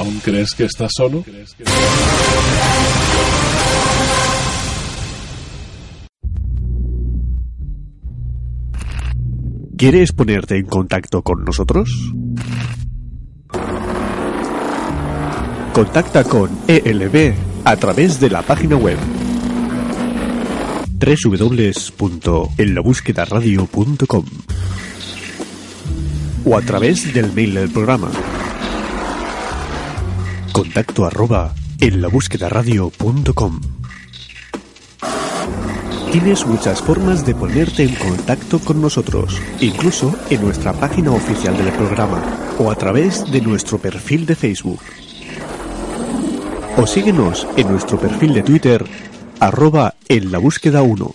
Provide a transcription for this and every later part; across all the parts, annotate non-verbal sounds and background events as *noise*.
¿Aún crees que estás solo? ¿Quieres ponerte en contacto con nosotros? Contacta con ELB a través de la página web www.enlabúsquedaradio.com o a través del mail del programa contacto arroba enlabúsquedaradio.com Tienes muchas formas de ponerte en contacto con nosotros, incluso en nuestra página oficial del programa o a través de nuestro perfil de Facebook. O síguenos en nuestro perfil de Twitter, arroba en la búsqueda 1.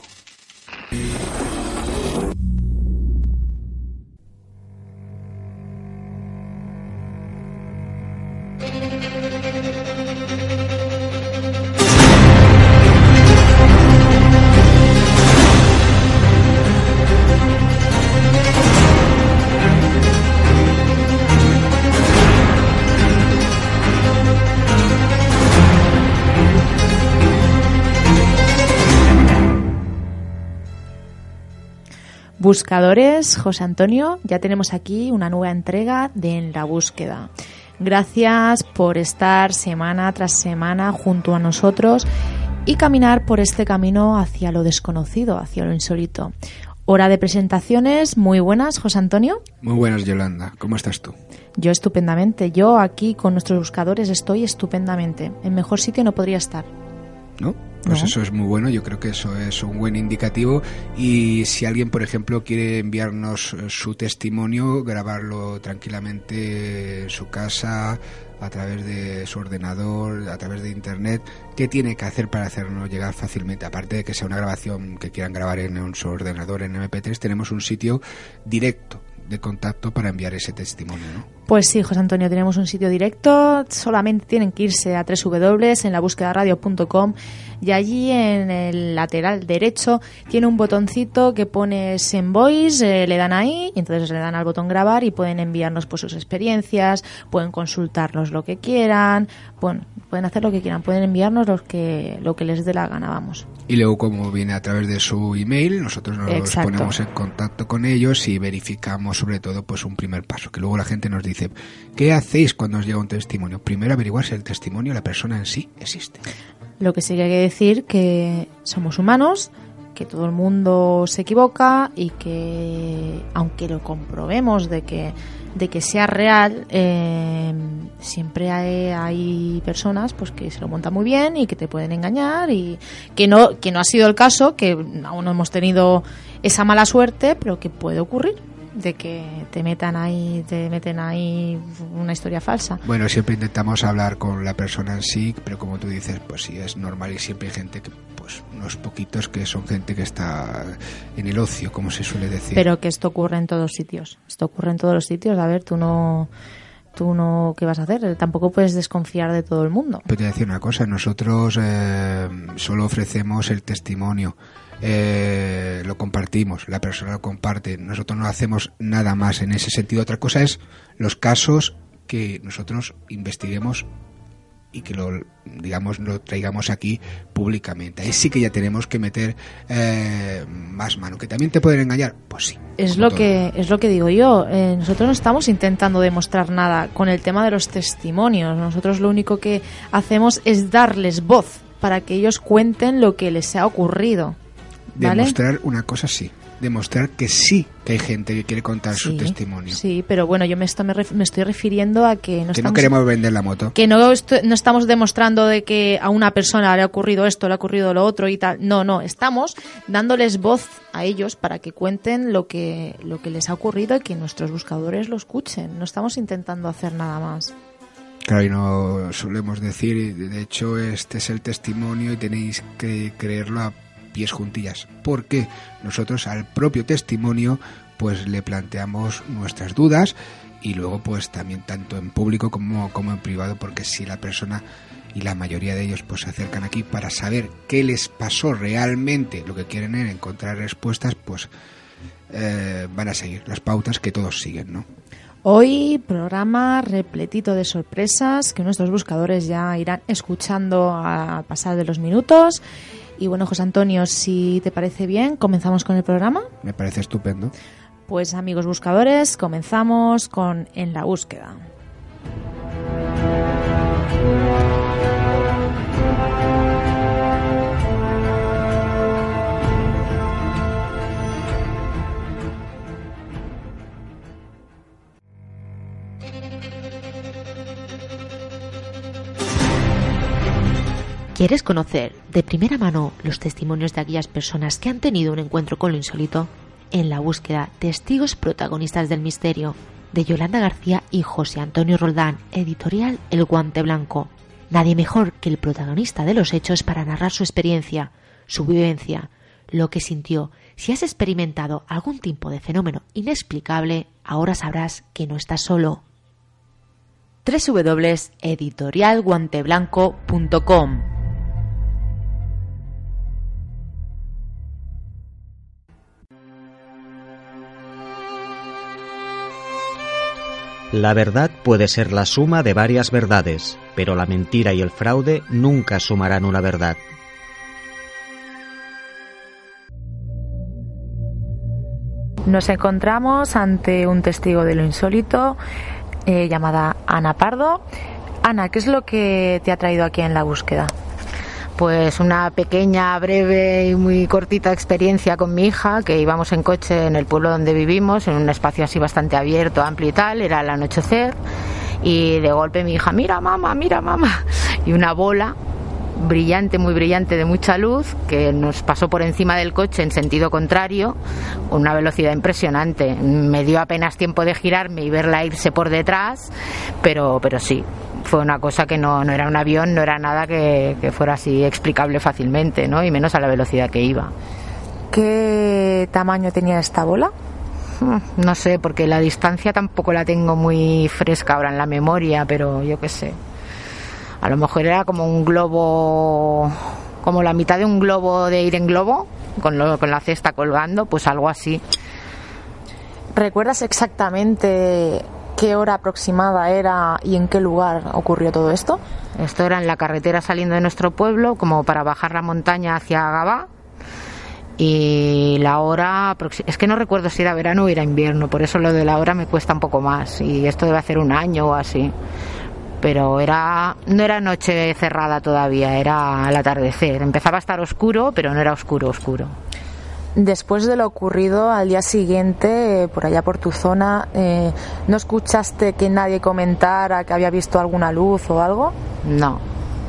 Buscadores, José Antonio, ya tenemos aquí una nueva entrega de En la búsqueda. Gracias por estar semana tras semana junto a nosotros y caminar por este camino hacia lo desconocido, hacia lo insólito. Hora de presentaciones, muy buenas, José Antonio. Muy buenas, Yolanda. ¿Cómo estás tú? Yo estupendamente. Yo aquí con nuestros buscadores estoy estupendamente. En mejor sitio no podría estar. ¿No? Pues No. eso es muy bueno, yo creo que eso es un buen indicativo y si alguien, por ejemplo, quiere enviarnos eh, su testimonio, grabarlo tranquilamente en su casa, a través de su ordenador, a través de internet, ¿qué tiene que hacer para hacernos llegar fácilmente? Aparte de que sea una grabación que quieran grabar en un- su ordenador en MP3, tenemos un sitio directo de contacto para enviar ese testimonio, ¿no? Pues sí, José Antonio, tenemos un sitio directo. Solamente tienen que irse a www en la búsqueda radio.com y allí en el lateral derecho tiene un botoncito que pone Send Voice, eh, le dan ahí, y entonces le dan al botón grabar y pueden enviarnos pues sus experiencias, pueden consultarnos lo que quieran, bueno, pueden hacer lo que quieran, pueden enviarnos lo que, lo que les dé la gana, vamos. Y luego, como viene a través de su email, nosotros nos Exacto. ponemos en contacto con ellos y verificamos sobre todo pues un primer paso, que luego la gente nos dice, ¿qué hacéis cuando os llega un testimonio? Primero averiguar si el testimonio, la persona en sí, existe. Lo que sí que hay que decir que somos humanos, que todo el mundo se equivoca y que aunque lo comprobemos de que de que sea real, eh, siempre hay, hay personas pues que se lo montan muy bien y que te pueden engañar y que no que no ha sido el caso, que aún no hemos tenido esa mala suerte, pero que puede ocurrir de que te metan ahí, te meten ahí una historia falsa. Bueno, siempre intentamos hablar con la persona en sí, pero como tú dices, pues sí, es normal y siempre hay gente que, pues unos poquitos que son gente que está en el ocio, como se suele decir. Pero que esto ocurre en todos sitios. Esto ocurre en todos los sitios. A ver, tú no. tú no, ¿qué vas a hacer? Tampoco puedes desconfiar de todo el mundo. Pero te voy a decir una cosa, nosotros eh, solo ofrecemos el testimonio. Eh, lo compartimos, la persona lo comparte, nosotros no hacemos nada más en ese sentido. Otra cosa es los casos que nosotros investiguemos y que lo digamos lo traigamos aquí públicamente. Ahí sí que ya tenemos que meter eh, más mano. Que también te pueden engañar pues sí. Es lo que es lo que digo yo. Eh, nosotros no estamos intentando demostrar nada con el tema de los testimonios. Nosotros lo único que hacemos es darles voz para que ellos cuenten lo que les ha ocurrido demostrar una cosa sí demostrar que sí que hay gente que quiere contar su testimonio. Sí, pero bueno, yo me, me, estoy refiriendo a que no, que no queremos vender la moto. Que no, no estamos demostrando de que a una persona le ha ocurrido esto, le ha ocurrido lo otro y tal. No, no, estamos dándoles voz a ellos para que cuenten lo que, lo que les ha ocurrido y que nuestros buscadores lo escuchen. No estamos intentando hacer nada más. Claro, y no solemos decir, de hecho este es el testimonio y tenéis que creerlo a pies juntillas, porque nosotros al propio testimonio pues le planteamos nuestras dudas y luego pues también tanto en público como, en privado, porque si la persona y la mayoría de ellos pues se acercan aquí para saber qué les pasó realmente, lo que quieren es encontrar respuestas, pues eh, van a seguir las pautas que todos siguen, ¿no? Hoy programa repletito de sorpresas que nuestros buscadores ya irán escuchando al pasar de los minutos y bueno, José Antonio, si te parece bien, comenzamos con el programa. Me parece estupendo. Pues amigos buscadores, comenzamos con En la búsqueda. ¿Quieres conocer de primera mano los testimonios de aquellas personas que han tenido un encuentro con lo insólito? En la búsqueda Testigos protagonistas del misterio de Yolanda García y José Antonio Roldán, editorial El Guante Blanco. Nadie mejor que el protagonista de los hechos para narrar su experiencia, su vivencia, lo que sintió. Si has experimentado algún tipo de fenómeno inexplicable, ahora sabrás que no estás solo www.editorialguanteblanco.com La verdad puede ser la suma de varias verdades, pero la mentira y el fraude nunca sumarán una verdad. Nos encontramos ante un testigo de lo insólito eh, llamada Ana Pardo. Ana, ¿qué es lo que te ha traído aquí en la búsqueda? Pues una pequeña, breve y muy cortita experiencia con mi hija, que íbamos en coche en el pueblo donde vivimos, en un espacio así bastante abierto, amplio y tal, era el anochecer, y de golpe mi hija, mira mamá, mira mamá, *laughs* y una bola brillante, muy brillante, de mucha luz, que nos pasó por encima del coche en sentido contrario, con una velocidad impresionante. Me dio apenas tiempo de girarme y verla irse por detrás, pero, pero sí, fue una cosa que no, no era un avión, no era nada que, fuera así explicable fácilmente, ¿no? Y menos a la velocidad que iba. ¿Qué tamaño tenía esta bola? Hmm, no sé, porque la distancia tampoco la tengo muy fresca ahora en la memoria, pero yo qué sé. A lo mejor era como un globo, como la mitad de un globo de ir en globo, con, con la cesta colgando, pues algo así. ¿Recuerdas exactamente qué hora aproximada era y en qué lugar ocurrió todo esto? Esto era en la carretera saliendo de nuestro pueblo, como para bajar la montaña hacia Gabá. Y la hora, es que no recuerdo si era verano o era invierno, por eso lo de la hora me cuesta un poco más. Y esto debe hacer un año o así. Pero era, no era noche cerrada todavía, era al atardecer. Empezaba a estar oscuro, pero no era oscuro, oscuro. Después de lo ocurrido al día siguiente, eh, por allá por tu zona, eh, ¿no escuchaste que nadie comentara que había visto alguna luz o algo? No.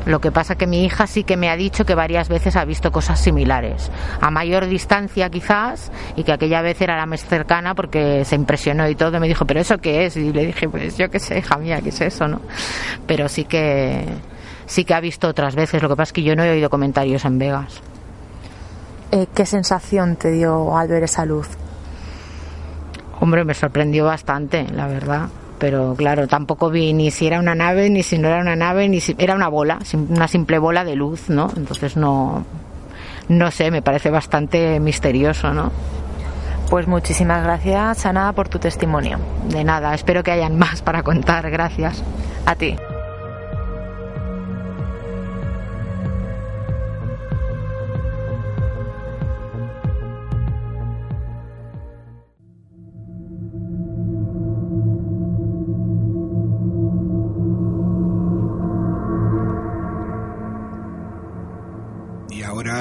Lo que pasa que mi hija sí que me ha dicho que varias veces ha visto cosas similares, a mayor distancia quizás, y que aquella vez era la más cercana porque se impresionó y todo. Me dijo, ¿pero eso qué es? Y le dije, pues yo qué sé, hija mía, ¿qué es eso? no Pero sí que, sí que ha visto otras veces. Lo que pasa es que yo no he oído comentarios en Vegas. Eh, ¿qué sensación te dio al ver esa luz? Hombre, me sorprendió bastante, la verdad. Pero claro, tampoco vi ni si era una nave, ni si no era una nave, ni si era una bola, una simple bola de luz, ¿no? Entonces no, no sé, me parece bastante misterioso, ¿no? Pues muchísimas gracias, Ana, por tu testimonio. De nada, espero que hayan *laughs* más para contar. Gracias. A ti.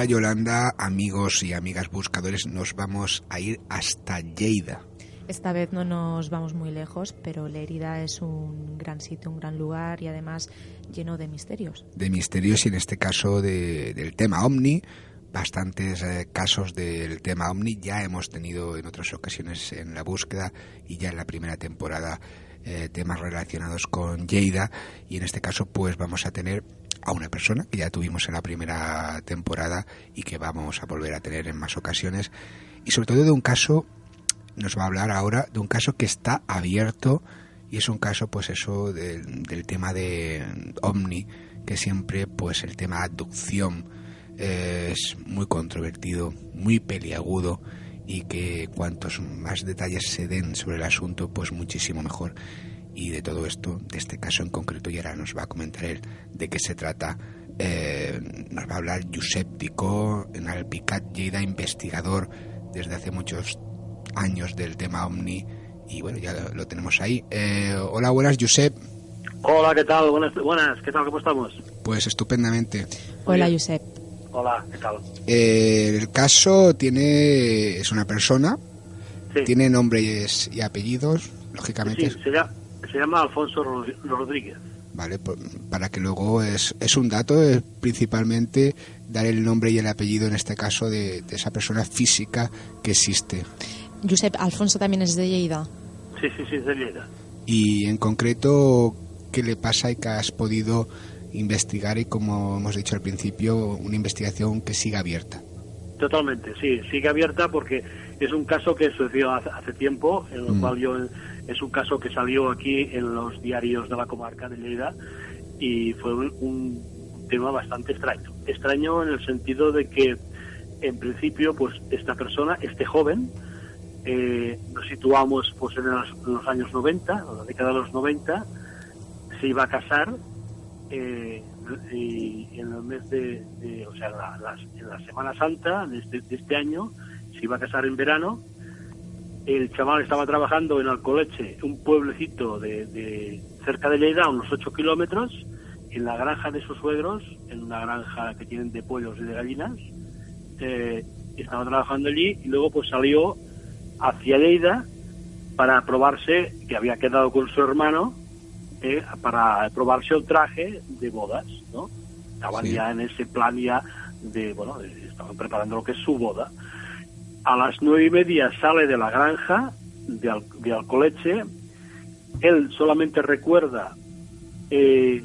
Yolanda, amigos y amigas buscadores, nos vamos a ir hasta Lleida. Esta vez no nos vamos muy lejos, pero Lérida es un gran sitio, un gran lugar y además lleno de misterios. De misterios y en este caso del tema ovni, bastantes eh, casos del tema ovni ya hemos tenido en otras ocasiones en la búsqueda y ya en la primera temporada eh, temas relacionados con Lleida y en este caso pues vamos a tener a una persona que ya tuvimos en la primera temporada y que vamos a volver a tener en más ocasiones. Y sobre todo de un caso nos va a hablar ahora de un caso que está abierto y es un caso pues eso del, tema de Omni que siempre pues el tema abducción es muy controvertido muy peliagudo y que cuantos más detalles se den sobre el asunto pues muchísimo mejor y de todo esto, de este caso en concreto, y ahora nos va a comentar él de qué se trata. Eh, nos va a hablar Josep Ticó, en Alpicat Lleida, investigador desde hace muchos años del tema Omni, y bueno, ya lo, tenemos ahí. Eh, hola, buenas, Josep. Hola, ¿qué tal? Buenas, buenas, ¿qué tal? ¿Cómo estamos? Pues estupendamente. Hola, Josep. Hola, ¿qué tal? Eh, el caso tiene es una persona, tiene nombres y apellidos, lógicamente. Sí, se llama Alfonso Rodríguez. Vale, para que luego es, es un dato, principalmente dar el nombre y el apellido en este caso de, esa persona física que existe. Josep, Alfonso también es de Lleida. Sí, sí, sí, es de Lleida. Y en concreto, ¿qué le pasa y qué has podido investigar y como hemos dicho al principio, una investigación que siga abierta? Totalmente, sí, sigue abierta porque es un caso que sucedió hace, tiempo, en el mm. cual yo es un caso que salió aquí en los diarios de la comarca de Lleida y fue un, tema bastante extraño. Extraño en el sentido de que, en principio, pues esta persona, este joven, eh, nos situamos pues en los, años 90, en la década de los 90, se iba a casar eh, y en el mes de, o sea, en la, Semana Santa de este, de este año, se iba a casar en verano el chaval estaba trabajando en Alcoleche, un pueblecito de, cerca de Lleida, a unos 8 kilómetros, en la granja de sus suegros, en una granja que tienen de pollos y de gallinas. Eh, estaba trabajando allí y luego pues salió hacia Lleida para probarse, que había quedado con su hermano, eh, para probarse el traje de bodas, ¿no? Estaban ya en ese plan ya de, bueno, estaban preparando lo que es su boda a las nueve y media sale de la granja de, Alcoleche. Él solamente recuerda eh,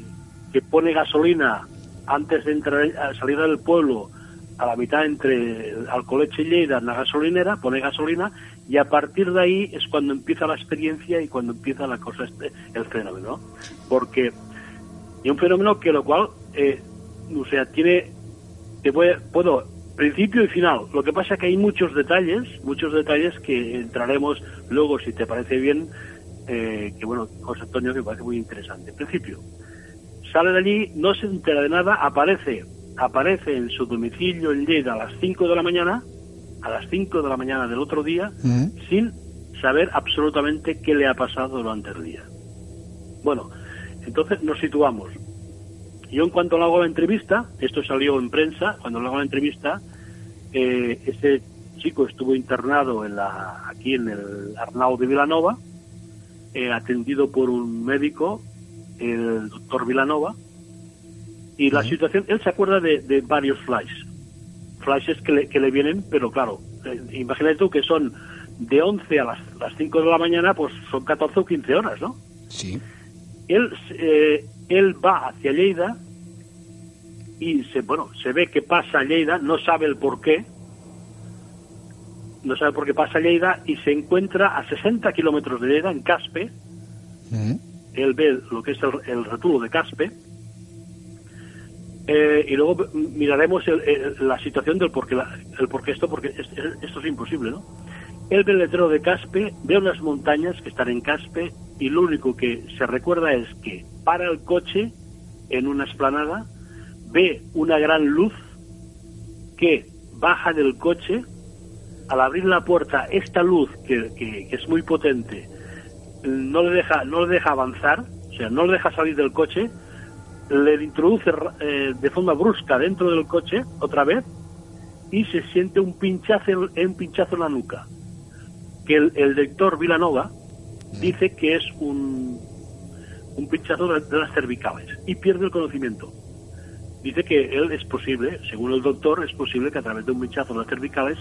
que pone gasolina antes de entrar salir del pueblo a la mitad entre Alcoleche y Lleida en la gasolinera, pone gasolina y a partir de ahí es cuando empieza la experiencia y cuando empieza la cosa, este, el fenómeno. Porque y un fenómeno que lo cual, eh, o sea, tiene, te puedo principio y final. Lo que pasa es que hay muchos detalles, muchos detalles que entraremos luego, si te parece bien, eh, que bueno, José Antonio, que me parece muy interesante. principio, sale de allí, no se entera de nada, aparece, aparece en su domicilio en Lleida a las 5 de la mañana, a las 5 de la mañana del otro día, sin saber absolutamente qué le ha pasado durante el día. Bueno, entonces nos situamos. Yo en cuanto le hago la entrevista, esto salió en prensa, cuando le hago la entrevista, eh, este chico estuvo internado en la, aquí en el Arnau de Vilanova, eh, atendido por un médico, el doctor Vilanova, y la situación, él se acuerda de, varios flashes, flashes que le, que le vienen, pero claro, eh, imagínate tú que son de 11 a las, las 5 de la mañana, pues son 14 o 15 horas, ¿no? Sí. Él, eh, él va hacia Lleida y se, bueno, se ve que pasa a Lleida, no sabe el por qué, no sabe por qué pasa a Lleida y se encuentra a 60 kilómetros de Lleida, en Caspe, él ve lo que es el, el retulo de caspe, eh, y luego miraremos la situación del por qué, el por esto, porque esto es imposible, ¿no? Él ve el letrero de Caspe, ve unas montañas que están en Caspe y lo único que se recuerda es que para el coche en una esplanada, ve una gran luz que baja del coche, al abrir la puerta, esta luz que, que, es muy potente, no le deja, no le deja avanzar, o sea, no le deja salir del coche, le introduce eh, de forma brusca dentro del coche otra vez y se siente un pinchazo, un pinchazo en la nuca. Que el, el doctor Vilanova dice que es un, un pinchazo de, las cervicales y pierde el conocimiento. Dice que él es posible, según el doctor, es posible que a través de un pinchazo de las cervicales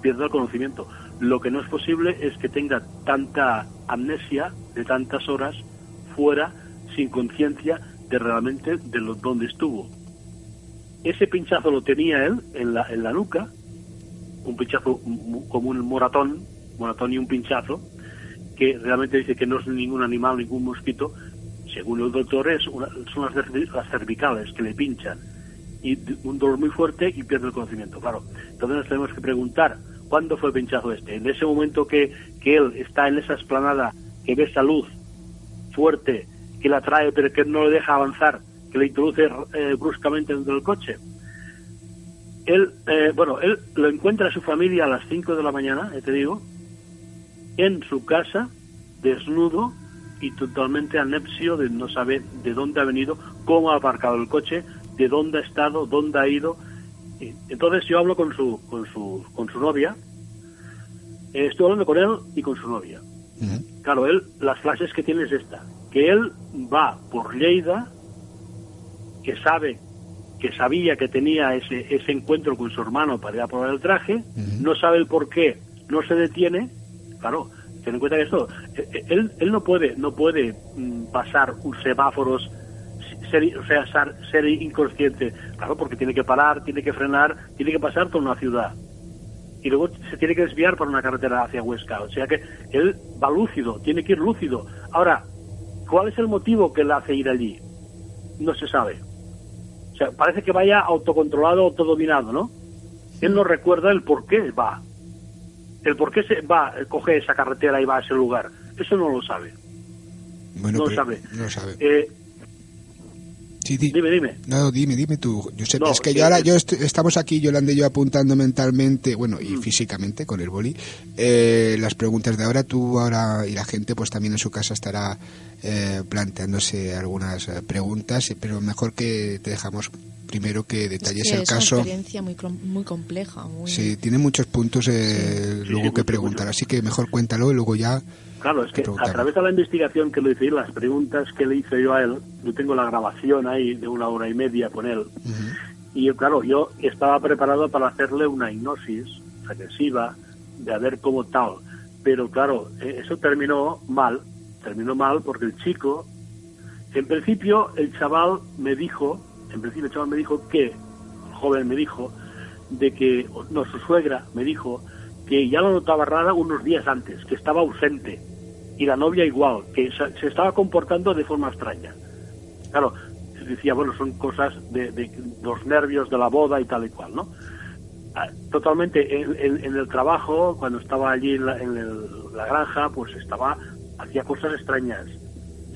pierda el conocimiento. Lo que no es posible es que tenga tanta amnesia de tantas horas fuera, sin conciencia de realmente de lo, donde estuvo. Ese pinchazo lo tenía él en la, en la nuca, un pinchazo como un moratón, moratón y un pinchazo, que realmente dice que no es ningún animal, ningún mosquito, según el doctor, es son las, cervicales que le pinchan y un dolor muy fuerte y pierde el conocimiento. Claro, entonces nos tenemos que preguntar cuándo fue el pinchazo este. En ese momento que, que él está en esa esplanada, que ve esa luz fuerte, que la trae pero que no le deja avanzar, que le introduce eh, bruscamente dentro del coche. Él, eh, bueno, él lo encuentra a su familia a las 5 de la mañana, te digo, en su casa, desnudo, y totalmente anepsio de no saber de dónde ha venido, cómo ha aparcado el coche, de dónde ha estado, dónde ha ido. Entonces yo hablo con su, con su, con su novia, eh, estoy hablando con él y con su novia. Claro, él, las frases que tiene es esta, que él va por Lleida, que sabe, que sabía que tenía ese, ese encuentro con su hermano para ir a probar el traje, no sabe el por qué, no se detiene, claro, ten en cuenta que esto, eh, él, él no puede, no puede mm, pasar un semáforos, ser, o sea, ser, inconsciente, claro, porque tiene que parar, tiene que frenar, tiene que pasar por una ciudad. Y luego se tiene que desviar por una carretera hacia Huesca. O sea que él va lúcido, tiene que ir lúcido. Ahora, ¿cuál es el motivo que le hace ir allí? No se sabe. O sea, parece que vaya autocontrolado, autodominado, ¿no? Él no recuerda el por qué va el por qué se va, coge esa carretera y va a ese lugar, eso no lo sabe. Bueno, no lo sabe. No sabe. Eh, dime, dime. No, dime, dime tú. Yo sé, es que yo ahora, yo estamos aquí, Yolanda y yo apuntando mentalmente, bueno, y mm. físicamente con el boli, eh, las preguntas de ahora, tú ahora y la gente pues también en su casa estará eh, planteándose algunas preguntas, pero mejor que te dejamos primero que detalles el caso. Es una experiencia muy, muy compleja. Muy... Sí, tiene muchos puntos eh, luego que preguntar, así que mejor cuéntalo y luego ya. Claro, es que a través de la investigación que le hice, las preguntas que le hice yo a él, yo tengo la grabación ahí de una hora y media con él, y claro, yo estaba preparado para hacerle una hipnosis regresiva, de a ver cómo tal, pero claro, eh, eso terminó mal, terminó mal porque el chico, en principio el chaval me dijo en principio el chaval me dijo que, el joven me dijo, de que, no, su suegra me dijo que ya lo notaba rara unos días antes, que estaba ausente, y la novia igual, que se estaba comportando de forma extraña. Claro, decía, bueno, son cosas de, los nervios de la boda y tal y cual, ¿no? Ah, totalmente, en, el trabajo, cuando estaba allí en la, la granja, pues estaba, hacía cosas extrañas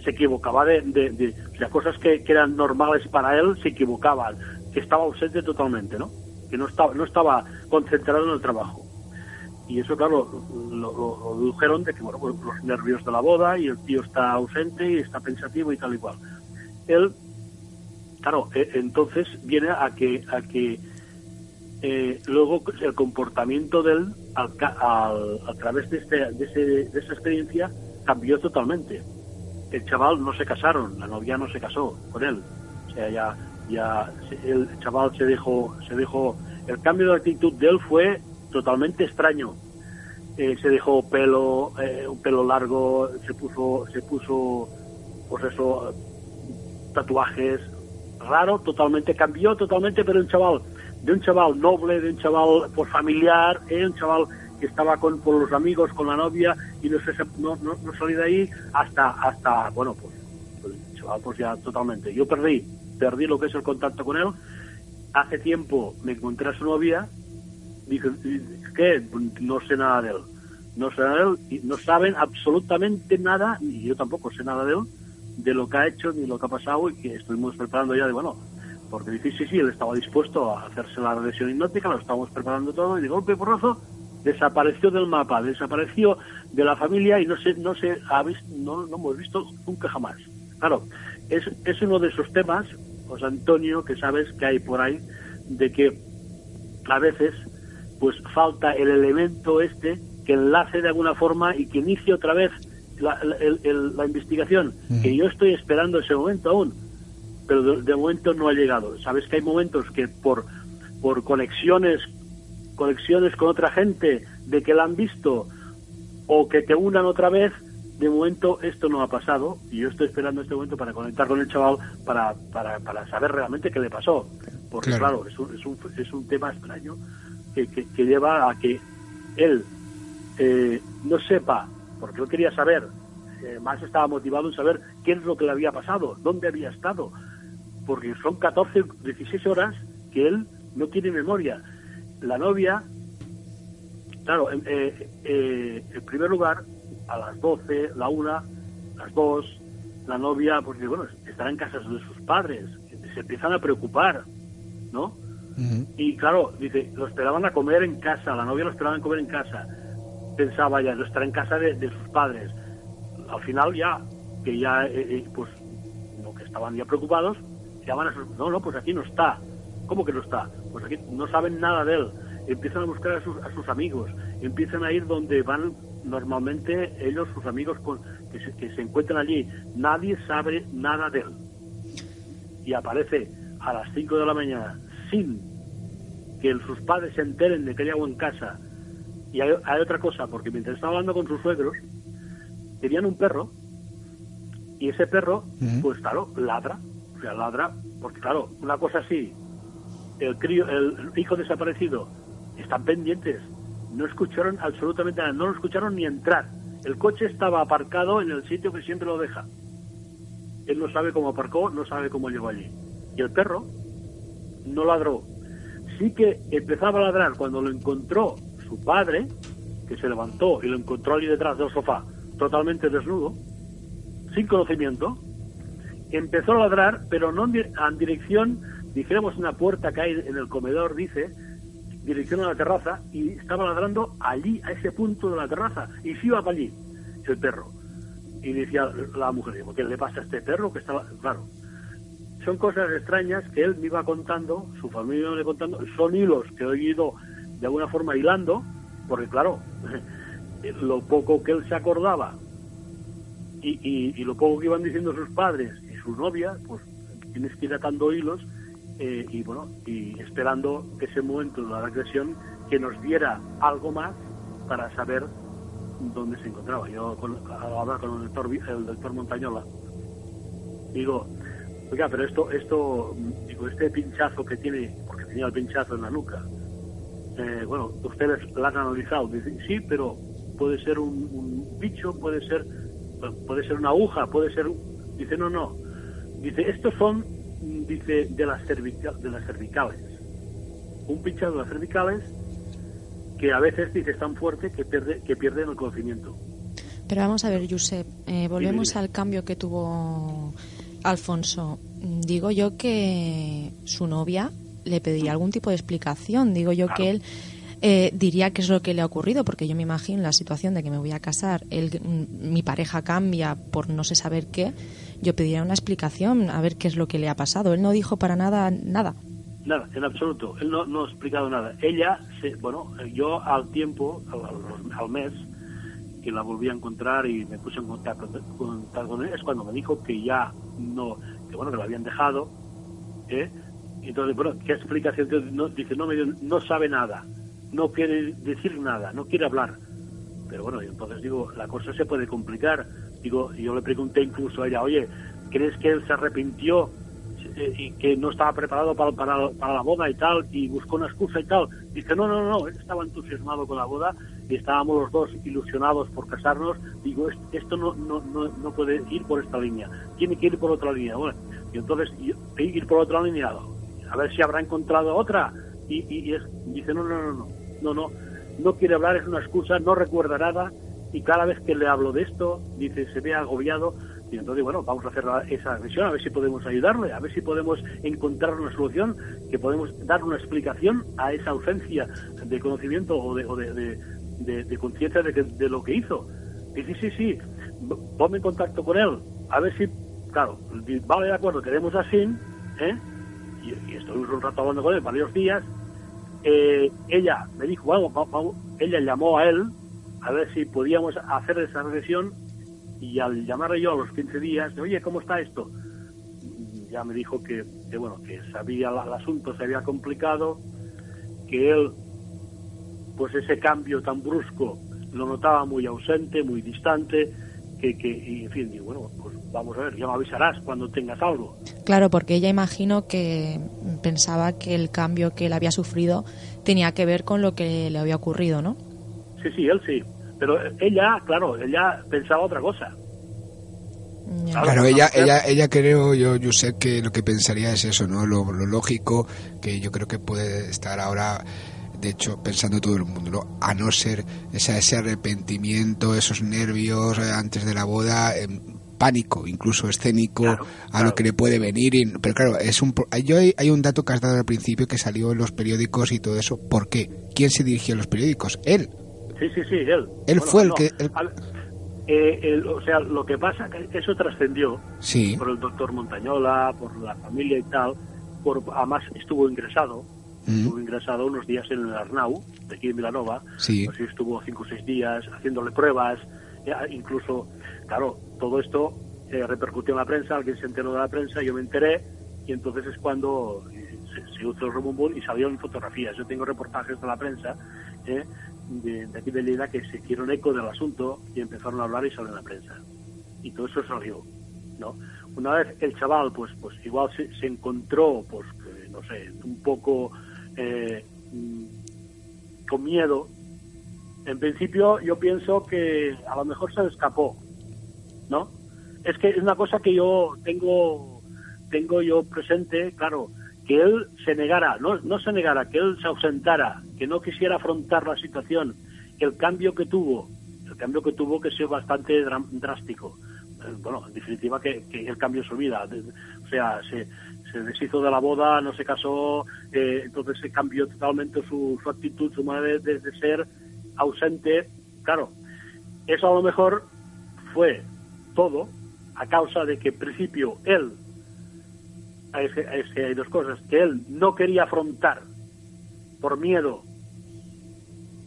se equivocaba de, las cosas que, eran normales para él, se equivocaban, que estaba ausente totalmente, ¿no? Que no estaba, no estaba concentrado en el trabajo. Y eso, claro, lo, dedujeron de que, bueno, pues, los nervios de la boda y el tío está ausente y está pensativo y tal y cual. Él, claro, e, entonces viene a que, a que eh, luego el comportamiento de él, al, a través de, este, de, de esa experiencia, cambió totalmente el chaval no se casaron, la novia no se casó con él. O sea, ya, ya el chaval se dejó, se dejó, el cambio de actitud de él fue totalmente extraño. Eh, se dejó pelo, eh, un pelo largo, se puso, se puso, pues eso, tatuajes, raro, totalmente, cambió totalmente, pero un chaval, de un chaval noble, de un chaval por familiar, eh, un chaval que estaba con, los amigos, con la novia, y no, se, no, no, no salí de ahí hasta, hasta bueno, pues, pues, pues ya totalmente. Yo perdí, perdí lo que es el contacto con él. Hace tiempo me encontré a su novia, dije, ¿qué? No sé nada de él. No sé nada de él, y no saben absolutamente nada, y yo tampoco sé nada de él, de lo que ha hecho ni lo que ha pasado, y que estuvimos preparando ya de, bueno, porque dice, sí, sí, él estaba dispuesto a hacerse la regresión hipnótica, lo estábamos preparando todo, y de golpe porrazo desapareció del mapa, desapareció de la familia y no se, no se ha visto, no, no hemos visto nunca jamás. Claro, es, es uno de esos temas, José Antonio, que sabes que hay por ahí, de que a veces pues falta el elemento este que enlace de alguna forma y que inicie otra vez la, la, investigación, que yo estoy esperando ese momento aún, pero de, momento no ha llegado. Sabes que hay momentos que por, por conexiones conexiones con otra gente de que la han visto o que te unan otra vez, de momento esto no ha pasado y yo estoy esperando este momento para conectar con el chaval para, para, para saber realmente qué le pasó. Porque claro, es, un, es, un, es, un, tema extraño que, que, lleva a que él eh, no sepa, porque él quería saber, eh, más estaba motivado en saber qué es lo que le había pasado, dónde había estado, porque son 14, 16 horas que él no tiene memoria la novia, claro, eh, eh, en primer lugar, a las 12, la una, las dos, la novia, porque bueno, estará en casa de sus padres, se empiezan a preocupar, ¿no? Y claro, dice, lo esperaban a comer en casa, la novia lo esperaban a comer en casa. Pensaba ya, lo estará en casa de, sus padres. Al final ya, que ya, eh, pues, no, que estaban ya preocupados, llaman a sus, no, no, pues aquí no está. ¿Cómo que no está? Pues aquí no saben nada de él. Empiezan a buscar a sus, a sus amigos, empiezan a ir donde van normalmente ellos, sus amigos con, que, se, que se encuentran allí. Nadie sabe nada de él. Y aparece a las 5 de la mañana sin que sus padres se enteren de que hay agua en casa. Y hay, otra cosa, porque mientras estaba hablando con sus suegros, tenían un perro y ese perro, pues claro, ladra. O sea, ladra, porque claro, una cosa así el, crío, el hijo desaparecido están pendientes. No escucharon absolutamente nada, no lo escucharon ni entrar. El coche estaba aparcado en el sitio que siempre lo deja. Él no sabe cómo aparcó, no sabe cómo llegó allí. Y el perro no ladró. Sí que empezaba a ladrar cuando lo encontró su padre, que se levantó y lo encontró allí detrás del sofá, totalmente desnudo, sin conocimiento. Empezó a ladrar, pero no en dirección dijéramos una puerta que hay en el comedor, dice, dirección a la terraza, y estaba ladrando allí, a ese punto de la terraza, y se iba para allí, el perro. Y decía la mujer, ¿qué le pasa a este perro que estaba...? Claro, son cosas extrañas que él me iba contando, su familia me iba contando, son hilos que he ido de alguna forma hilando, porque claro, *laughs* lo poco que él se acordaba y, y, lo poco que iban diciendo sus padres y su novia, pues tienes que ir atando hilos eh, y bueno, y esperando ese momento de la regresión que nos diera algo más para saber dónde se encontraba. Yo con, hablar con el doctor, el doctor Montañola, digo, oiga, pero esto, esto, digo, este pinchazo que tiene, porque tenía el pinchazo en la nuca, eh, bueno, ustedes lo han analizado, dicen, sí, pero puede ser un, un, bicho, puede ser, puede ser una aguja, puede ser, dice, no, no, dice, estos son dice de las, de las cervicales. Un pinchazo de las cervicales que a veces dice es tan fuerte que pierde que pierden el conocimiento. Pero vamos a ver, Josep, eh, volvemos al cambio que tuvo Alfonso. Digo yo que su novia le pediría algún tipo de explicación. Digo yo que él eh, diría qué es lo que le ha ocurrido, porque yo me imagino la situación de que me voy a casar, él, mi pareja cambia por no sé saber qué yo pediría una explicación, a ver qué es lo que le ha pasado. Él no dijo para nada nada. Nada, en absoluto. Él no, no ha explicado nada. Ella, se, bueno, yo al tiempo, al, mes, que la volví a encontrar y me puse en contacto, con él, es cuando me dijo que ya no, que bueno, que lo habían dejado. ¿eh? Entonces, bueno, ¿qué explicación? No, dice, no, no sabe nada, no quiere decir nada, no quiere hablar. Pero bueno, entonces digo, la cosa se puede complicar Digo, yo le pregunté incluso a ella, oye, ¿crees que él se arrepintió eh, y que no estaba preparado para, para, para, la boda y tal, y buscó una excusa y tal? Dice, no, no, no, él estaba entusiasmado con la boda y estábamos los dos ilusionados por casarnos, digo, esto no, no, no, no puede ir por esta línea, tiene que ir por otra línea. Bueno, y entonces ir por otra línea, a ver si habrá encontrado otra. Y, y, es, dice, no, no, no, no, no, no, no quiere hablar, es una excusa, no recuerda nada, y cada vez que le hablo de esto, dice, se ve agobiado, y entonces, bueno, vamos a hacer esa revisión, a ver si podemos ayudarle, a ver si podemos encontrar una solución, que podemos dar una explicación a esa ausencia de conocimiento o de, o de, de, conciencia de, de, lo que hizo. Y sí, sí, ponme en contacto con él, a ver si, claro, vale, de acuerdo, queremos así, ¿eh? Y, y un rato hablando con él, varios días, eh, ella me dijo, vamos, ella llamó a él a ver si podíamos hacer esa regresión y al llamarle yo a los 15 días, oye, ¿cómo está esto? Ya me dijo que, bueno, que sabía el asunto, se había complicado, que él, pues ese cambio tan brusco lo notaba muy ausente, muy distante, que, que y, en fin, bueno, pues vamos a ver, ya me avisarás cuando tengas algo. Claro, porque ella imagino que pensaba que el cambio que él había sufrido tenía que ver con lo que le había ocurrido, ¿no? Sí, sí, él sí. Pero ella, claro, ella pensaba otra cosa. Claro, ella, ella, ella creo, yo, yo sé que lo que pensaría es eso, ¿no? Lo, lógico, que yo creo que puede estar ahora, de hecho, pensando todo el mundo, ¿no? A no ser ese, ese arrepentimiento, esos nervios eh, antes de la boda, pánico, incluso escénico, a lo que le puede venir. pero claro, es un, hay, hay un dato que has dado al principio que salió en los periódicos y todo eso. ¿Por qué? ¿Quién se dirigió a los periódicos? Él. Sí, sí, sí, él. Él fue el que... Eh, o sea, lo que pasa que eso trascendió sí. por el doctor Montañola, por la familia y tal, por además estuvo ingresado, estuvo ingresado unos días en el Arnau, de aquí en Milanova, sí. así estuvo cinco o seis días haciéndole pruebas, incluso, claro, todo esto eh, repercutió en la prensa, alguien se enteró de la prensa, yo me enteré, y entonces es cuando eh, se, se hizo el rumbo y salieron fotografías. Yo tengo reportajes de la prensa eh, de, aquí de Lleida que se hicieron eco del asunto y empezaron a hablar y salió en la prensa. Y todo eso salió, ¿no? Una vez el chaval, pues, pues igual se, se encontró, pues, no sé, un poco eh, con miedo. En principio yo pienso que a lo mejor se escapó, ¿no? Es que es una cosa que yo tengo, tengo yo presente, claro, que él se negara, no, no se negara, que él se ausentara, que no quisiera afrontar la situación, el cambio que tuvo, el cambio que tuvo que ser bastante drástico. Eh, bueno, en definitiva, que, que él cambió su vida. O sea, se, se deshizo de la boda, no se casó, eh, entonces se cambió totalmente su, su actitud, su manera de, ser ausente. Claro, eso a lo mejor fue todo a causa de que en principio él es que, hay dos cosas, que él no quería afrontar por miedo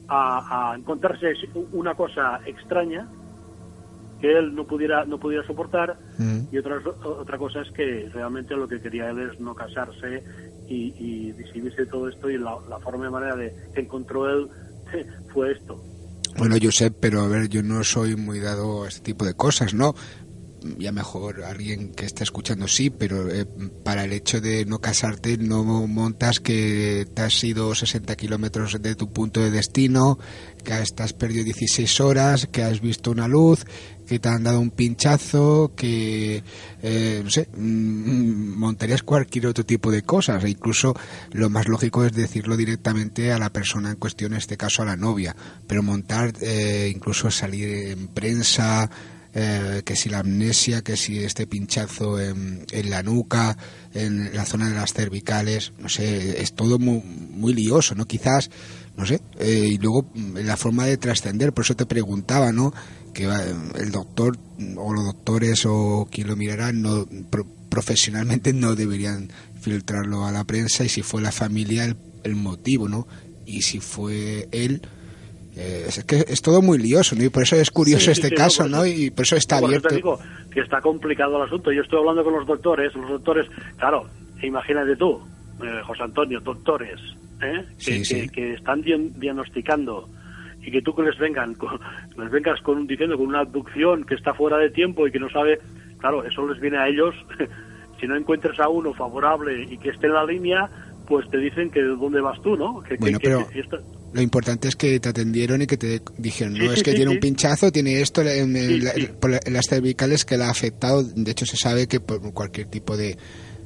a, encontrarse una cosa extraña que él no pudiera no pudiera soportar mm. y otra otra cosa es que realmente lo que quería él es no casarse y, y decidirse todo esto y la, forma de manera de que encontró él *laughs* fue esto bueno, yo sé, pero a ver, yo no soy muy dado a este tipo de cosas, ¿no? Ya mejor alguien que está escuchando sí, pero eh, para el hecho de no casarte no montas que te has ido 60 kilómetros de tu punto de destino, que estás perdido 16 horas, que has visto una luz, que te han dado un pinchazo, que, eh, no sé, mm, montarías cualquier otro tipo de cosas. E incluso lo más lógico es decirlo directamente a la persona en cuestión, en este caso a la novia. Pero montar, eh, incluso salir en prensa, eh, que si la amnesia, que si este pinchazo en, la nuca, en la zona de las cervicales, no sé, es todo muy, muy lioso, ¿no? Quizás, no sé, eh, y luego mm, la forma de trascender, por eso te preguntaba, ¿no? Que el doctor o los doctores o quien lo mirará no, profesionalmente no deberían filtrarlo a la prensa y si fue la familia el, el motivo, ¿no? Y si fue él, eh, es que es todo muy lioso, ¿no? Y por eso es curioso este caso, ¿no? Y por eso está abierto. te digo que está complicado el asunto. Yo estoy hablando con los doctores, los doctores, claro, imagínate tú, eh, José Antonio, doctores, ¿eh? que, que, están diagnosticando y que tú que les vengan, les vengas con diciendo con una abducción que está fuera de tiempo y que no sabe, claro, eso les viene a ellos. *laughs* si no encuentras a uno favorable y que esté en la línea, pues te dicen que dónde vas tú, ¿no? Que, bueno, pero Lo importante es que te atendieron y que te dijeron, no, es que tiene un pinchazo, tiene esto en, las cervicales que le ha afectado. De hecho, se sabe que por cualquier tipo de,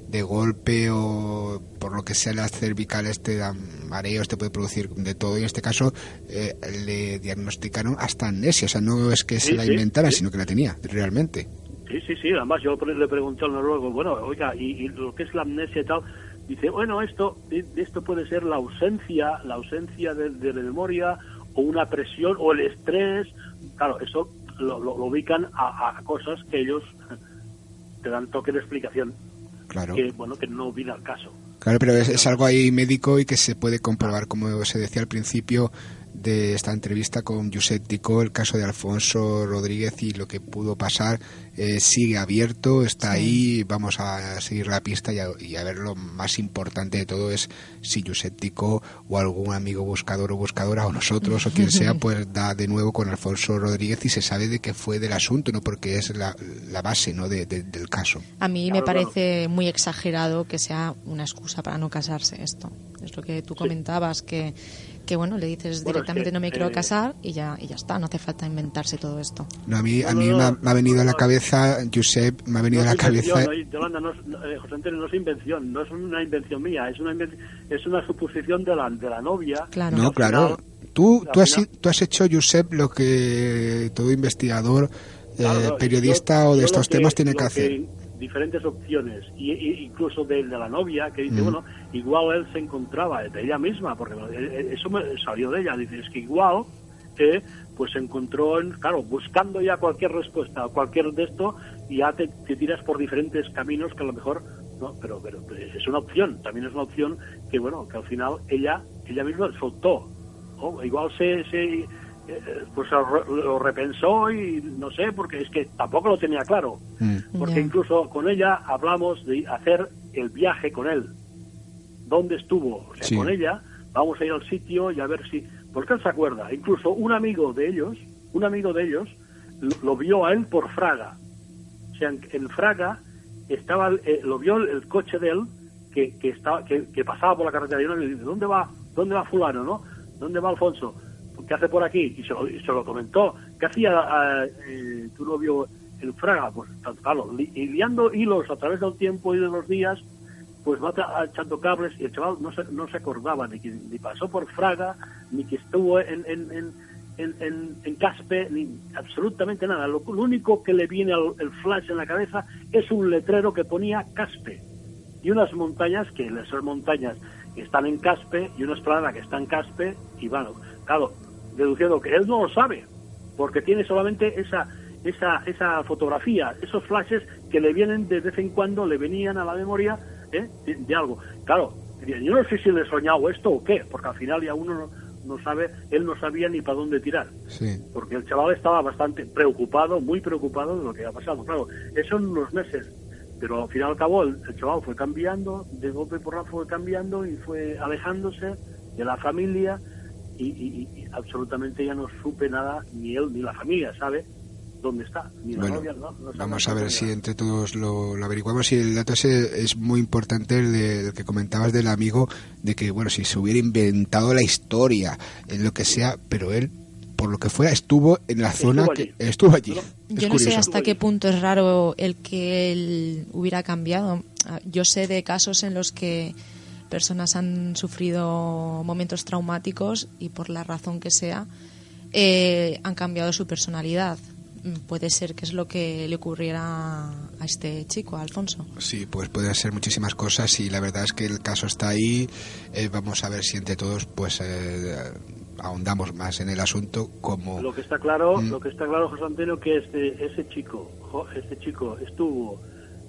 de golpe o por lo que sea las cervicales te dan mareos, te puede producir de todo. Y en este caso eh, le diagnosticaron hasta amnesia. O sea, no es que se la inventara, sino que la tenía realmente. Sí, sí, sí. Además, yo le pregunté al noruego, bueno, oiga, ¿y, lo que es la amnesia y tal? Dice, bueno, esto, esto puede ser la ausencia, la ausencia de, de memoria o una presión o el estrés. Claro, eso lo, ubican a, a, cosas que ellos *laughs* te dan toque de explicación. Claro. Que, bueno, que no viene al caso. Claro, pero es, es, algo ahí médico y que se puede comprobar, como se decía al principio, de esta entrevista con Josep Tico, el caso de Alfonso Rodríguez y lo que pudo pasar eh, sigue abierto, está ahí, vamos a seguir la pista y a, ver lo más importante de todo es si Josep Tico o algún amigo buscador o buscadora o nosotros o quien sea, *laughs* pues da de nuevo con Alfonso Rodríguez y se sabe de qué fue del asunto, no porque es la, base ¿no? del caso. A mí me parece muy exagerado que sea una excusa para no casarse esto. Es lo que tú comentabas, que que bueno, le dices directamente no me quiero eh, casar y ya, y ya está, no hace falta inventarse todo esto. No, a mí, a mí me, ha, venido a la cabeza, Josep, me ha venido a la cabeza... No, Yolanda, no, eh, José Antonio, no es invención, no es una invención mía, es una, es una suposición de la, de la novia. Claro. No, claro. tú, tú, has, tú has hecho, Josep, lo que todo investigador, eh, periodista o de estos temas tiene que hacer diferentes opciones, y, incluso de, de, la novia, que dice, mm. bueno, igual él se encontraba de ella misma, porque eso me salió de ella, dice, es que igual, eh, pues se encontró, en, claro, buscando ya cualquier respuesta, cualquier de esto, y ya te, tiras por diferentes caminos que a lo mejor, no, pero, pero, es una opción, también es una opción que, bueno, que al final ella, ella misma soltó, igual se, se pues lo repensó y no sé, porque es que tampoco lo tenía claro. Mm. Porque incluso con ella hablamos de hacer el viaje con él. ¿Dónde estuvo? O sea, con ella vamos a ir al sitio y a ver si... Porque él se acuerda. Incluso un amigo de ellos, un amigo de ellos, lo, vio a él por Fraga. O sea, en, Fraga estaba, eh, lo vio el, coche de él que, que, estaba, que, pasaba por la carretera y uno le dice, ¿dónde va, ¿dónde va fulano, no? ¿Dónde va Alfonso? ¿Qué hace por aquí? Y se lo, se lo comentó. ¿Qué hacía eh, tu novio en Fraga? Pues claro, y liando hilos a través del tiempo y de los días, pues va echando cables y el chaval no se, no se acordaba ni que ni pasó por Fraga, ni que estuvo en, en, en, en, Caspe, ni absolutamente nada. Lo, único que le viene al el flash en la cabeza es un letrero que ponía Caspe y unas montañas que esas montañas están en Caspe y una esplanada que está en Caspe y bueno, claro, deduciendo que él no lo sabe, porque tiene solamente esa, esa, esa fotografía, esos flashes que le vienen de vez en cuando, le venían a la memoria ¿eh? de, algo. Claro, yo no sé si le he soñado esto o qué, porque al final ya uno no, sabe, él no sabía ni para dónde tirar. Porque el chaval estaba bastante preocupado, muy preocupado de lo que había pasado. Claro, eso en unos meses. Pero al final y al cabo el, el chaval fue cambiando, de golpe por fue cambiando y fue alejándose de la familia y, absolutamente ya no supe nada, ni él ni la familia sabe dónde está. Ni la novia, no, vamos a ver si entre todos lo, averiguamos. Y el dato ese es muy importante, el, que comentabas del amigo, de que, bueno, si se hubiera inventado la historia, en lo que sea, pero él por lo que fuera, estuvo en la zona que estuvo allí. Yo no sé hasta qué punto es raro el que él hubiera cambiado. Ah, yo sé de casos en los que personas han sufrido momentos traumáticos y por la razón que sea eh, han cambiado su personalidad. Mm, puede ser que es lo que le ocurriera a este chico, a Alfonso. Sí, pues puede ser muchísimas cosas y la verdad es que el caso está ahí. Eh, vamos a ver si entre todos pues eh, ahondamos más en el asunto como lo que está claro mm. lo que está claro José Antonio que este ese chico este chico estuvo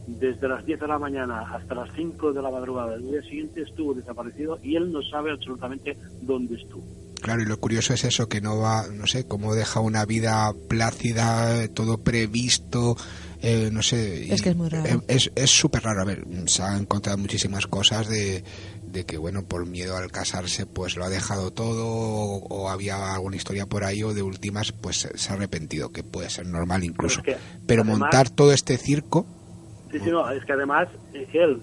desde las 10 de la mañana hasta las 5 de la madrugada del día siguiente estuvo desaparecido y él no sabe absolutamente dónde estuvo. Claro, y lo curioso es eso, que no va, no sé, cómo deja una vida plácida, todo previsto, eh, no sé. Es que es muy raro. Es súper raro. A ver, se han encontrado muchísimas cosas de, de que, bueno, por miedo al casarse, pues lo ha dejado todo, o, había alguna historia por ahí, o de últimas, pues se ha arrepentido, que puede ser normal incluso. Pero, montar todo este circo Sí, sí, no, es que además él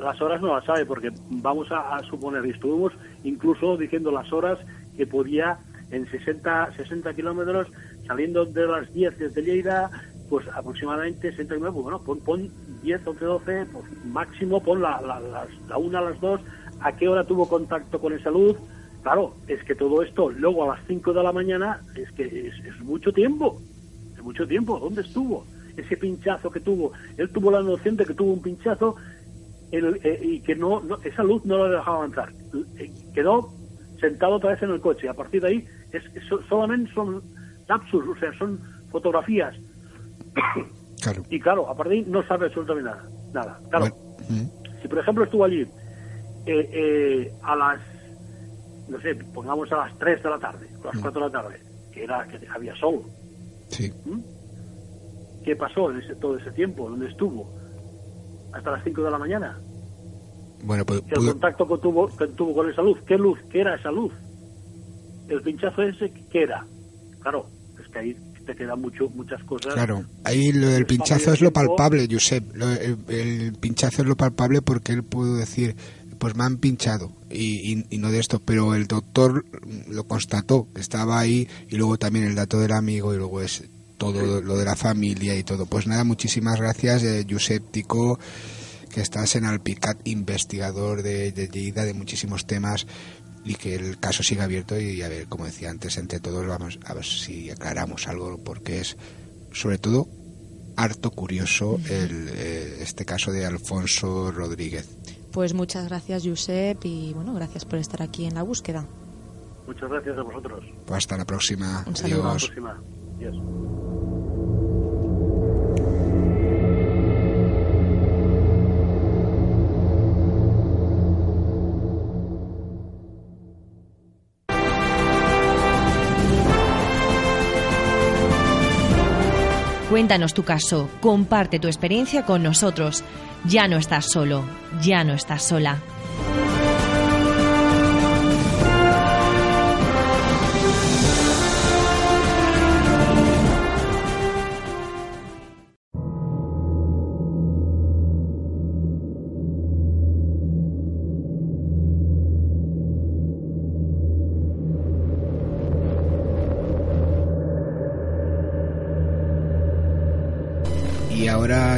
las horas no las sabe porque vamos a, suponer, y estuvimos incluso diciendo las horas que podía en 60, 60 kilómetros, saliendo de las 10 desde Lleida, pues aproximadamente 69, pues bueno, pon, pon 10, 11, 12, pues máximo pon la, la, las, la 1 a las 2, a qué hora tuvo contacto con esa luz. Claro, es que todo esto luego a las 5 de la mañana es que es, es mucho tiempo, es mucho tiempo, ¿dónde estuvo? Ese pinchazo que tuvo, él tuvo la noción de que tuvo un pinchazo el, eh, y que no, no, esa luz no lo dejaba avanzar. Eh, quedó sentado otra vez en el coche. A partir de ahí, es, es solamente son lapsus, o sea, son fotografías. *coughs* Claro. Y claro, a partir de ahí no sabe absolutamente nada. Nada. Claro, si por ejemplo estuvo allí eh, eh, a las, no sé, pongamos a las 3 de la tarde, a las 4 de la tarde, que era que había sol. Sí. ¿Mm? ¿Qué pasó en ese, todo ese tiempo? ¿Dónde estuvo? Hasta las 5 de la mañana. Bueno, pues El pudo- contacto que tuvo, que tuvo con esa luz. ¿Qué luz? ¿Qué era esa luz? El pinchazo ese, ¿qué era? Claro, es que ahí te quedan mucho, muchas cosas. Claro, ahí lo del El pinchazo es lo palpable, Josep. Lo- el, el pinchazo es lo palpable porque él pudo decir, pues me han pinchado y, y- y no de esto, pero el doctor lo constató, que estaba ahí y luego también el dato del amigo y luego es todo lo de la familia y todo. Pues nada, muchísimas gracias, eh, Josep Tico, que estás en Alpicat, investigador de, de Lleida de muchísimos temas y que el caso siga abierto y a ver, como decía antes, entre todos vamos a ver si aclaramos algo porque es sobre todo harto curioso el, eh, este caso de Alfonso Rodríguez. Pues muchas gracias, Josep, y bueno, gracias por estar aquí en la búsqueda. Muchas gracias a vosotros. Pues hasta la próxima. Un saludo. Hasta Adiós. la próxima. Cuéntanos tu caso, comparte tu experiencia con nosotros. Ya no estás solo, ya no estás sola.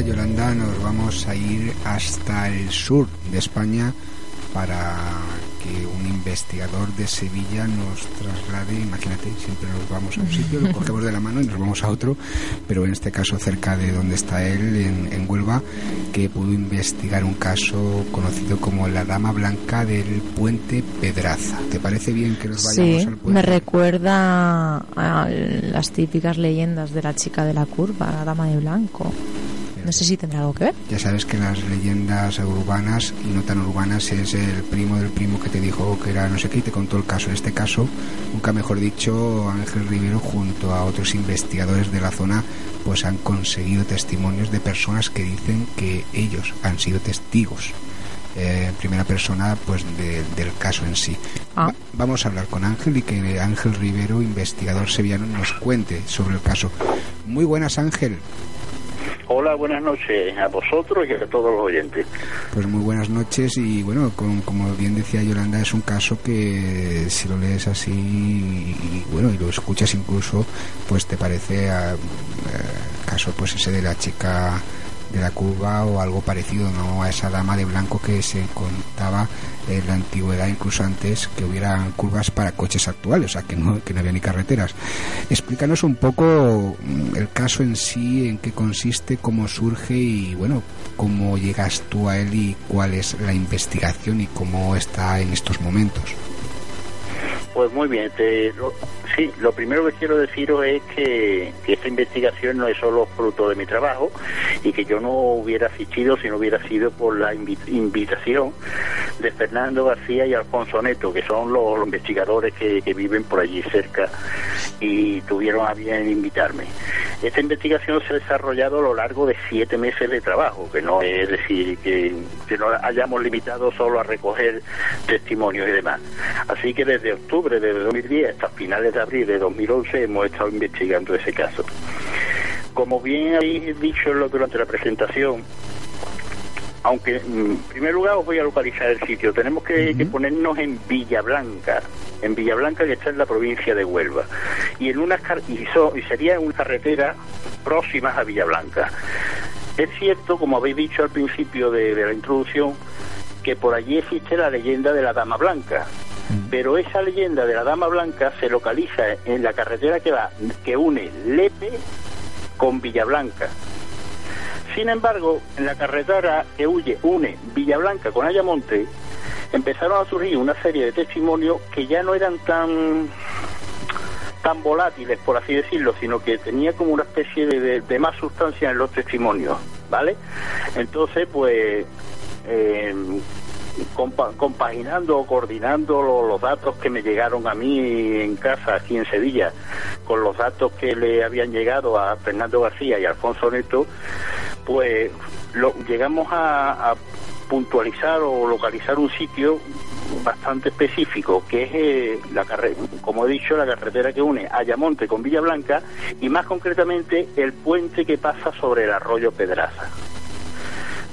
Yolanda, nos vamos a ir hasta el sur de España para que un investigador de Sevilla nos traslade, imagínate, siempre nos vamos a un sitio, lo cogemos de la mano y nos vamos a otro, pero en este caso cerca de donde está él, en, en Huelva, que pudo investigar un caso conocido como la Dama Blanca del Puente Pedraza. ¿Te parece bien que nos vayamos Sí, al puente? me recuerda a las típicas leyendas de la chica de la curva, la dama de blanco. No sé si tendrá algo que ver. Ya sabes que las leyendas urbanas y no tan urbanas es el primo del primo que te dijo que era no sé qué y te contó el caso. En este caso, nunca mejor dicho, Ángel Rivero junto a otros investigadores de la zona pues han conseguido testimonios de personas que dicen que ellos han sido testigos eh, en primera persona pues de- del caso en sí. Ah. Va- vamos a hablar con Ángel y que Ángel Rivero, investigador sevillano, nos cuente sobre el caso. Muy buenas Ángel. Hola, buenas noches a vosotros y a todos los oyentes. Pues muy buenas noches y bueno, con- como bien decía Yolanda, es un caso que si lo lees así y, bueno, y lo escuchas incluso, pues te parece a, eh, caso pues ese de la chica de la curva o algo parecido, ¿no? A esa dama de blanco que se contaba en la antigüedad, incluso antes que hubieran curvas para coches actuales, o sea, que no, que no había ni carreteras. Explícanos un poco mm, el caso en sí, en qué consiste, cómo surge y, bueno, cómo llegas tú a él y cuál es la investigación y cómo está en estos momentos. Pues muy bien, sí, lo primero que quiero deciros es que, esta investigación no es solo fruto de mi trabajo y que yo no hubiera asistido si no hubiera sido por la invi- invitación de Fernando García y Alfonso Neto, que son los, los investigadores que, que viven por allí cerca y tuvieron a bien invitarme. Esta investigación se ha desarrollado a lo largo de siete meses de trabajo, que no es decir que, que no hayamos limitado solo a recoger testimonios y demás. Así que desde octubre de 2010 hasta finales de abril de 2011 hemos estado investigando ese caso. Como bien habéis dicho durante la presentación, aunque mm, en primer lugar os voy a localizar el sitio, tenemos que, ponernos en Villablanca, en Villablanca que está en la provincia de Huelva, y en una y, y sería una carretera próxima a Villablanca. Es cierto, como habéis dicho al principio de, la introducción, que por allí existe la leyenda de la Dama Blanca, pero esa leyenda de la Dama Blanca se localiza en la carretera que va que une Lepe con Villablanca. Sin embargo, en la carretera que huye, une Villablanca con Ayamonte, empezaron a surgir una serie de testimonios que ya no eran tan tan volátiles, por así decirlo, sino que tenía como una especie de, más sustancia en los testimonios, ¿vale? Entonces, pues, eh, compaginando o coordinando los datos que me llegaron a mí en casa, aquí en Sevilla, con los datos que le habían llegado a Fernando García y Alfonso Neto, pues lo, llegamos a, puntualizar o localizar un sitio bastante específico, que es eh, la como he dicho, la carretera que une Ayamonte con Villa Blanca y más concretamente el puente que pasa sobre el arroyo Pedraza.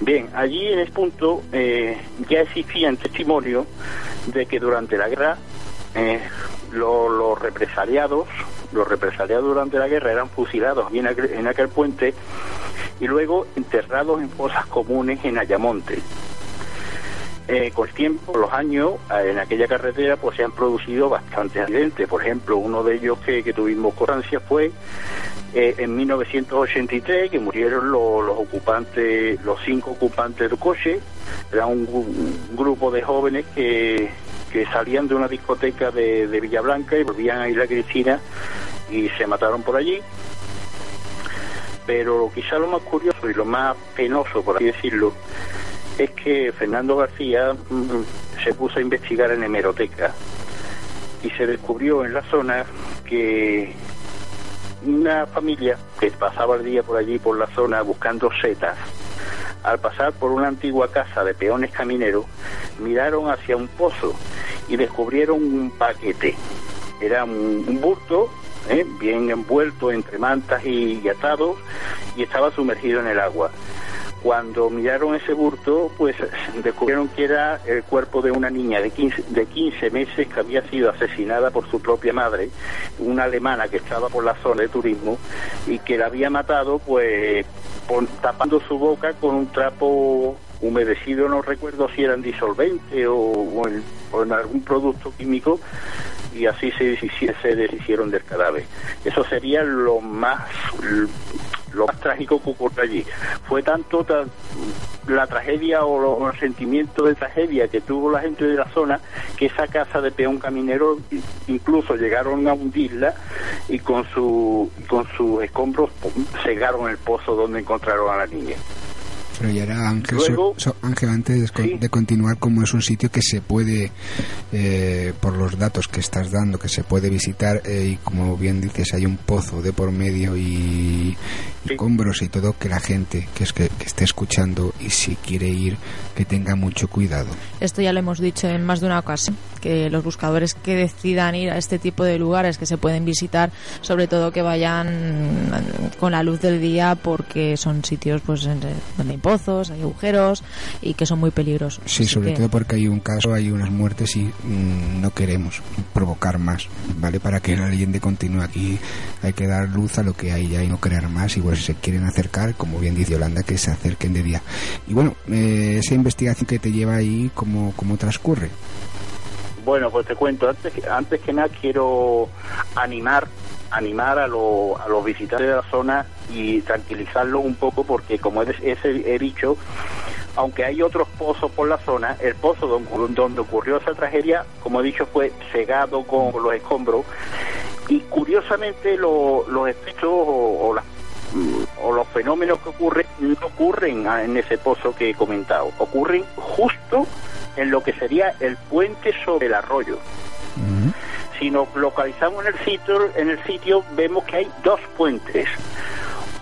Bien, allí en ese punto eh, ya existían testimonios de que durante la guerra eh, los represaliados, los represaliados durante la guerra eran fusilados en en aquel puente y luego enterrados en fosas comunes en Ayamonte. Eh, con el tiempo, los años, eh, en aquella carretera pues se han producido bastantes accidentes. Por ejemplo, uno de ellos que, tuvimos constancia fue eh, en 1983, que murieron los, ocupantes, los cinco ocupantes del coche. Era un, grupo de jóvenes que, que, salían de una discoteca de, de Villa Blanca y volvían a Isla Cristina y se mataron por allí pero quizá lo más curioso y lo más penoso, por así decirlo, es que Fernando García mm, se puso a investigar en hemeroteca y se descubrió en la zona que una familia que pasaba el día por allí, por la zona, buscando setas, al pasar por una antigua casa de peones camineros, miraron hacia un pozo y descubrieron un paquete. Era un, un bulto ¿eh? bien envuelto entre mantas y, atados, y estaba sumergido en el agua. Cuando miraron ese burto, pues descubrieron que era el cuerpo de una niña de 15, de 15 meses que había sido asesinada por su propia madre, una alemana que estaba por la zona de turismo y que la había matado pues tapando su boca con un trapo humedecido, no recuerdo si eran disolvente o, en, algún producto químico, y así se, se deshicieron del cadáver. Eso sería lo más lo más trágico que ocurrió allí. Fue tanto la tragedia o, el sentimiento de tragedia que tuvo la gente de la zona que esa casa de peón caminero incluso llegaron a hundirla y con su con sus escombros cegaron el pozo donde encontraron a la niña. Pero ya era Ángel, Ángel antes de, continuar, como es un sitio que se puede, eh, por los datos que estás dando, que se puede visitar eh, y como bien dices, hay un pozo de por medio y, escombros y todo, que la gente que, es que, esté escuchando y si quiere ir, que tenga mucho cuidado. Esto ya lo hemos dicho en más de una ocasión, que los buscadores que decidan ir a este tipo de lugares que se pueden visitar, sobre todo que vayan con la luz del día porque son sitios pues donde pozos, hay agujeros y que son muy peligrosos. Sí, sobre todo porque hay un caso, hay unas muertes y mm, no queremos provocar más, ¿vale? Para que la leyenda continúe aquí hay que dar luz a lo que hay ya y no crear más y bueno, si se quieren acercar, como bien dice Yolanda, que se acerquen de día. Y bueno, eh, esa investigación que te lleva ahí, ¿cómo, cómo transcurre? Bueno, pues te cuento, antes, antes que nada quiero animar animar a, a los visitantes de la zona y tranquilizarlos un poco porque como he, he, dicho, aunque hay otros pozos por la zona, el pozo donde, ocurrió esa tragedia, como he dicho, fue cegado con los escombros. Y curiosamente los efectos o los fenómenos que ocurren no ocurren en ese pozo que he comentado, ocurren justo en lo que sería el puente sobre el arroyo si nos localizamos en el sitio, en el sitio vemos que hay dos puentes.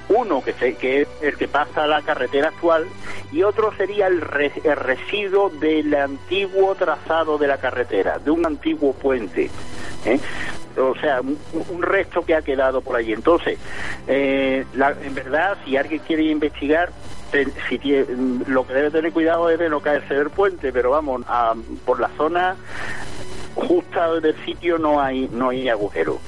Uno que, que es el que pasa a la carretera actual y otro sería el, residuo del antiguo trazado de la carretera, de un antiguo puente. ¿eh? o sea, un, resto que ha quedado por allí. Entonces, eh, en verdad, si alguien quiere investigar, si lo que debe tener cuidado es de no caerse del puente, pero vamos, por la zona justa del sitio no hay no hay agujero.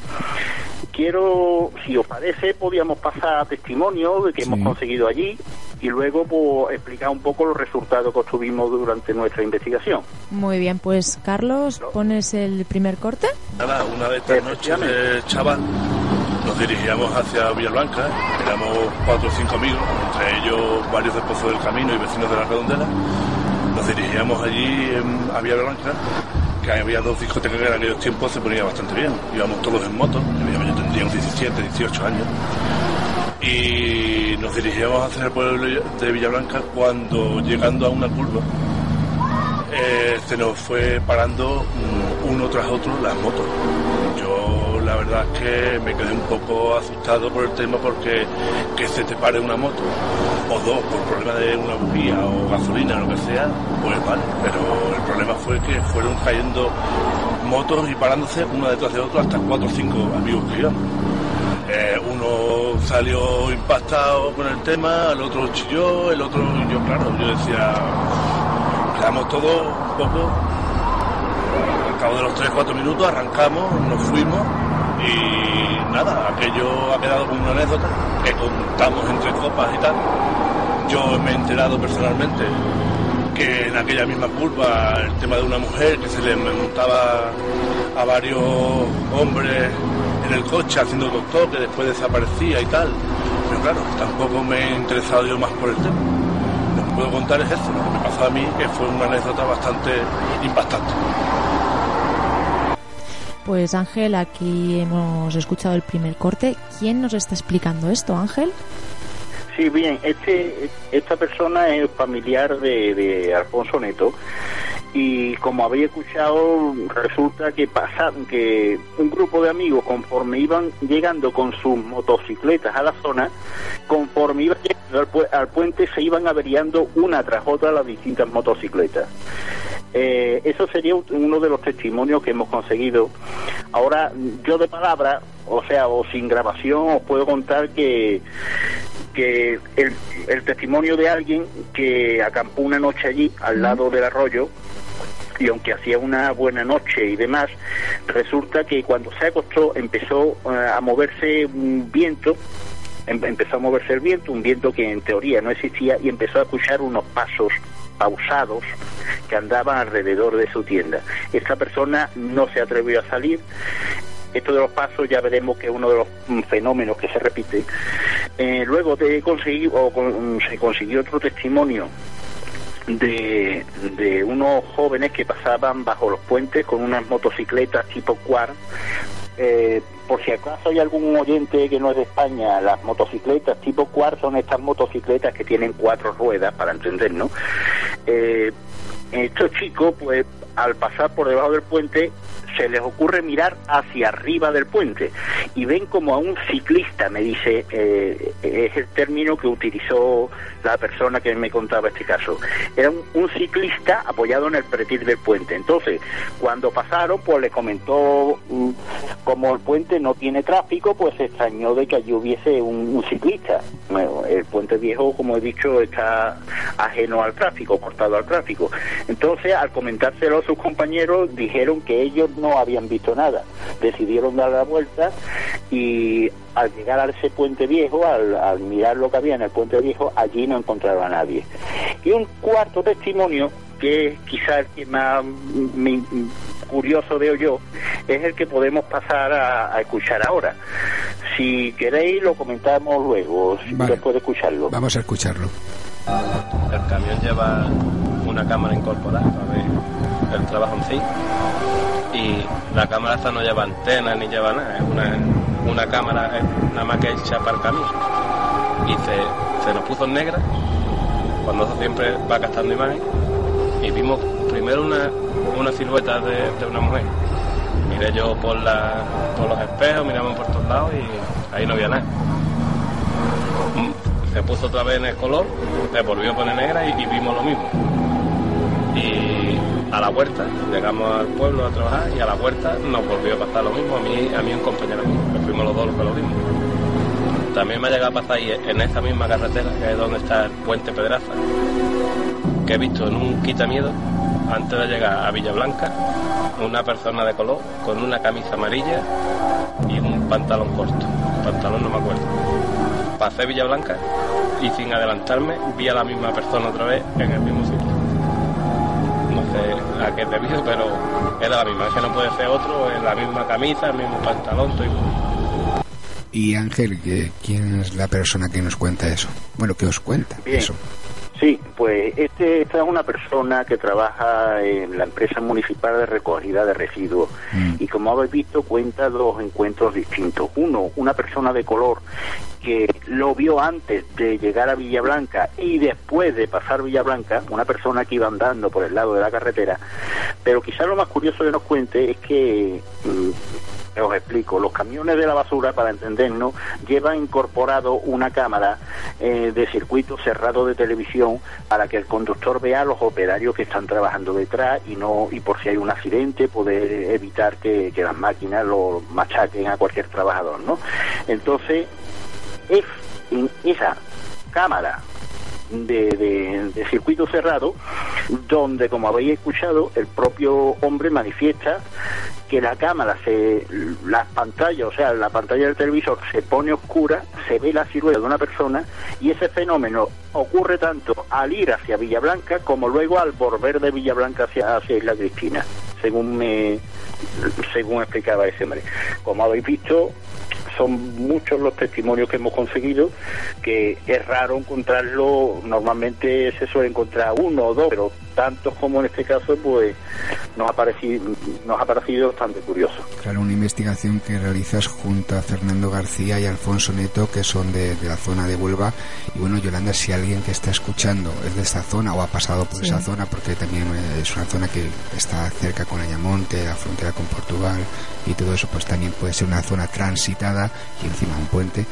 Quiero, si os parece, podíamos pasar testimonio de que hemos conseguido allí y luego pues, explicar un poco los resultados que obtuvimos durante nuestra investigación. Muy bien, pues Carlos, ¿pones el primer corte? Nada, una de estas noches, chaval, nos dirigíamos hacia Villablanca, éramos cuatro o cinco amigos, entre ellos varios del Pozo del Camino y vecinos de la Redondela. Nos dirigíamos allí a Villablanca que había dos discotecas que en aquellos tiempos se ponía bastante bien. Íbamos todos en moto, yo tendría unos 17, 18 años. Y nos dirigíamos hacia el pueblo de Villablanca cuando llegando a una curva eh, se nos fue parando uno tras otro las motos. Yo la verdad es que me quedé un poco asustado por el tema porque que se te pare una moto o dos por problema de una bujía o gasolina lo que sea, pues vale, pero el problema fue que fueron cayendo motos y parándose una detrás de otra hasta cuatro o cinco amigos que íbamos. Eh, uno salió impactado con el tema, el otro chilló, el otro, yo claro, yo decía, quedamos todos un poco, al cabo de los 3-4 minutos arrancamos, nos fuimos y nada, aquello ha quedado como una anécdota que contamos entre copas y tal. Yo me he enterado personalmente que en aquella misma curva el tema de una mujer que se le montaba a varios hombres en el coche haciendo doctor que después desaparecía y tal. Pero claro, tampoco me he interesado yo más por el tema. Lo que puedo contar es esto, lo que me pasó a mí, que fue una anécdota bastante impactante. Pues Ángel, aquí hemos escuchado el primer corte. ¿Quién nos está explicando esto, Ángel? Sí, bien, este, esta persona es familiar de, Alfonso Neto y como había escuchado resulta que pasa que un grupo de amigos conforme iban llegando con sus motocicletas a la zona conforme iban llegando al, puente se iban averiando una tras otra las distintas motocicletas eh, eso sería uno de los testimonios que hemos conseguido. Ahora yo de palabra o sea o sin grabación os puedo contar que que el, el testimonio de alguien que acampó una noche allí al lado del arroyo y aunque hacía una buena noche y demás, resulta que cuando se acostó empezó eh, a moverse un viento, em, empezó a moverse el viento, un viento que en teoría no existía, y empezó a escuchar unos pasos pausados que andaban alrededor de su tienda. Esta persona no se atrevió a salir. Esto de los pasos ya veremos que es uno de los mm, fenómenos que se repite. Eh, luego de conseguir, o se consiguió otro testimonio de, de unos jóvenes que pasaban bajo los puentes con unas motocicletas tipo quad. Eh, por si acaso hay algún oyente que no es de España, las motocicletas tipo quad son estas motocicletas que tienen cuatro ruedas, para entendernos. Eh, estos chicos, pues al pasar por debajo del puente, se les ocurre mirar hacia arriba del puente y ven como a un ciclista, me dice, eh, es el término que utilizó la persona que me contaba este caso. Era un, ciclista apoyado en el pretil del puente. Entonces, cuando pasaron, pues le comentó, mm, como el puente no tiene tráfico, pues se extrañó de que allí hubiese un, ciclista. El puente viejo, como he dicho, está ajeno al tráfico, cortado al tráfico. Entonces, al comentárselo a sus compañeros, dijeron que ellos no habían visto nada. Decidieron dar la vuelta y al llegar a ese puente viejo, al, mirar lo que había en el puente viejo, allí no encontraron a nadie. Y un cuarto testimonio, que es quizás el que más curioso veo yo, es el que podemos pasar a, escuchar ahora. Si queréis, lo comentamos luego, después de escucharlo. Vamos a escucharlo. El camión lleva una cámara incorporada a ver el trabajo en sí y la cámara esta no lleva antena ni lleva nada, es una, una cámara nada más que hecha para el camino y se, se nos puso en negra cuando eso siempre va gastando imagen y vimos primero una, una silueta de, una mujer. Miré yo por, la, por los espejos miramos por todos lados y ahí no había nada. Se puso otra vez en el color se volvió a poner negra y vimos lo mismo. Y a la puerta, llegamos al pueblo a trabajar y a la puerta nos volvió a pasar lo mismo, a mí, a mí un compañero mío, que fuimos los dos los que lo vimos. También me ha llegado a pasar ahí en esa misma carretera, que es donde está el puente Pedraza, que he visto en un quitamiedo, antes de llegar a Villablanca, una persona de color con una camisa amarilla y un pantalón corto. Pantalón no me acuerdo. Pasé Villablanca y sin adelantarme vi a la misma persona otra vez en el mismo sitio. No sé a qué debido, pero era la misma. Es que no puede ser otro, en la misma camisa, el mismo pantalón, todo igual. Y Ángel, ¿qué- ¿quién es la persona que nos cuenta eso? Bueno, que os cuenta Bien. eso. Sí, pues este, esta es una persona que trabaja en la empresa municipal de recogida de residuos. Y como habéis visto cuenta dos encuentros distintos. Uno, una persona de color que lo vio antes de llegar a Villablanca y después de pasar Villablanca, una persona que iba andando por el lado de la carretera, pero quizás lo más curioso que nos cuente es que mm, os explico, los camiones de la basura, para entendernos, llevan incorporado una cámara eh, de circuito cerrado de televisión para que el conductor vea a los operarios que están trabajando detrás y no y por si hay un accidente poder evitar que, que las máquinas lo machaquen a cualquier trabajador, ¿no? Entonces, es en esa cámara de, de- de circuito cerrado, donde, como habéis escuchado, el propio hombre manifiesta que la cámara, se, las pantallas, o sea, la pantalla del televisor se pone oscura, se ve la silueta de una persona y ese fenómeno ocurre tanto al ir hacia Villablanca como luego al volver de Villablanca hacia, hacia Isla Cristina, según me según explicaba ese hombre. Como habéis visto, son muchos los testimonios que hemos conseguido, que es raro encontrarlo, normalmente se suele encontrar uno o dos, pero tantos como en este caso, pues nos ha parecido, nos ha parecido bastante curioso. Claro, una investigación que realizas junto a Fernando García y Alfonso Neto, que son de, de la zona de Huelva. Y bueno, Yolanda, si alguien que está escuchando es de esta zona o ha pasado por Sí. esa zona, porque también eh, es una zona que está cerca con Ayamonte, la frontera con Portugal y todo eso, pues también puede ser una zona transitada y encima un puente,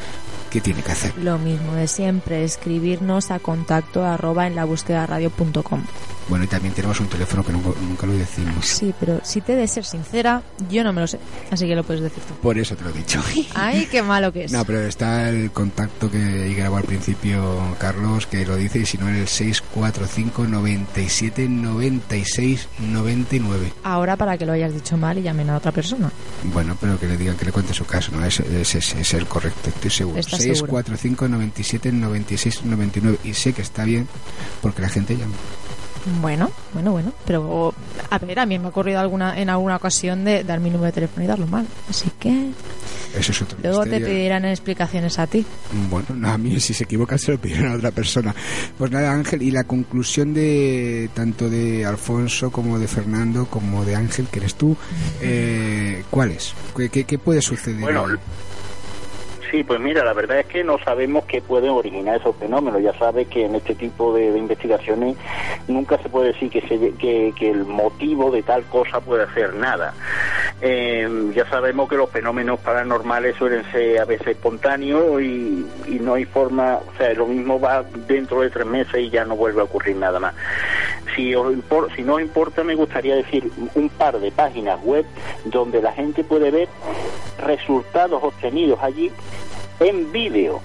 ¿qué tiene que hacer? Lo mismo de siempre, escribirnos a contacto arroba en la búsqueda radio.com. Bueno, y también tenemos un teléfono que nunca, nunca lo decimos. Sí, pero si te de ser sincera, yo no me lo sé, así que lo puedes decir tú. Por eso te lo he dicho. *laughs* Ay, qué malo que es. No, pero está el contacto que grabó al principio Carlos, que lo dice, y si no, en el 645 97 96 99. Ahora para que lo hayas dicho mal y llamen a otra persona. Bueno, pero que le digan que le cuente su caso, ¿no? Ese es, es- es el correcto, estoy seguro. ¿Estás seguro? 645 97 96 99. Y sé que está bien porque la gente llama. Bueno, bueno, bueno. Pero, a ver, a mí me ha ocurrido alguna, en alguna ocasión de dar mi número de teléfono y darlo mal. Así que Eso es otro luego te pedirán explicaciones a ti. Bueno, no, a mí si se equivoca se lo pidieron a otra persona. Pues nada, Ángel, y la conclusión de tanto de Alfonso como de Fernando como de Ángel, que eres tú, eh, ¿cuál es? ¿Qué, qué, qué puede suceder? Bueno, ahí? Sí, pues mira, la verdad es que no sabemos qué pueden originar esos fenómenos. Ya sabes que en este tipo de, investigaciones nunca se puede decir que, se- que, que el motivo de tal cosa puede ser nada. Eh, ya sabemos que los fenómenos paranormales suelen ser a veces espontáneos y, y no hay forma, o sea, lo mismo va dentro de tres meses y ya no vuelve a ocurrir nada más. Si, os impor- si no os importa, me gustaría decir un par de páginas web donde la gente puede ver resultados obtenidos allí en vídeo.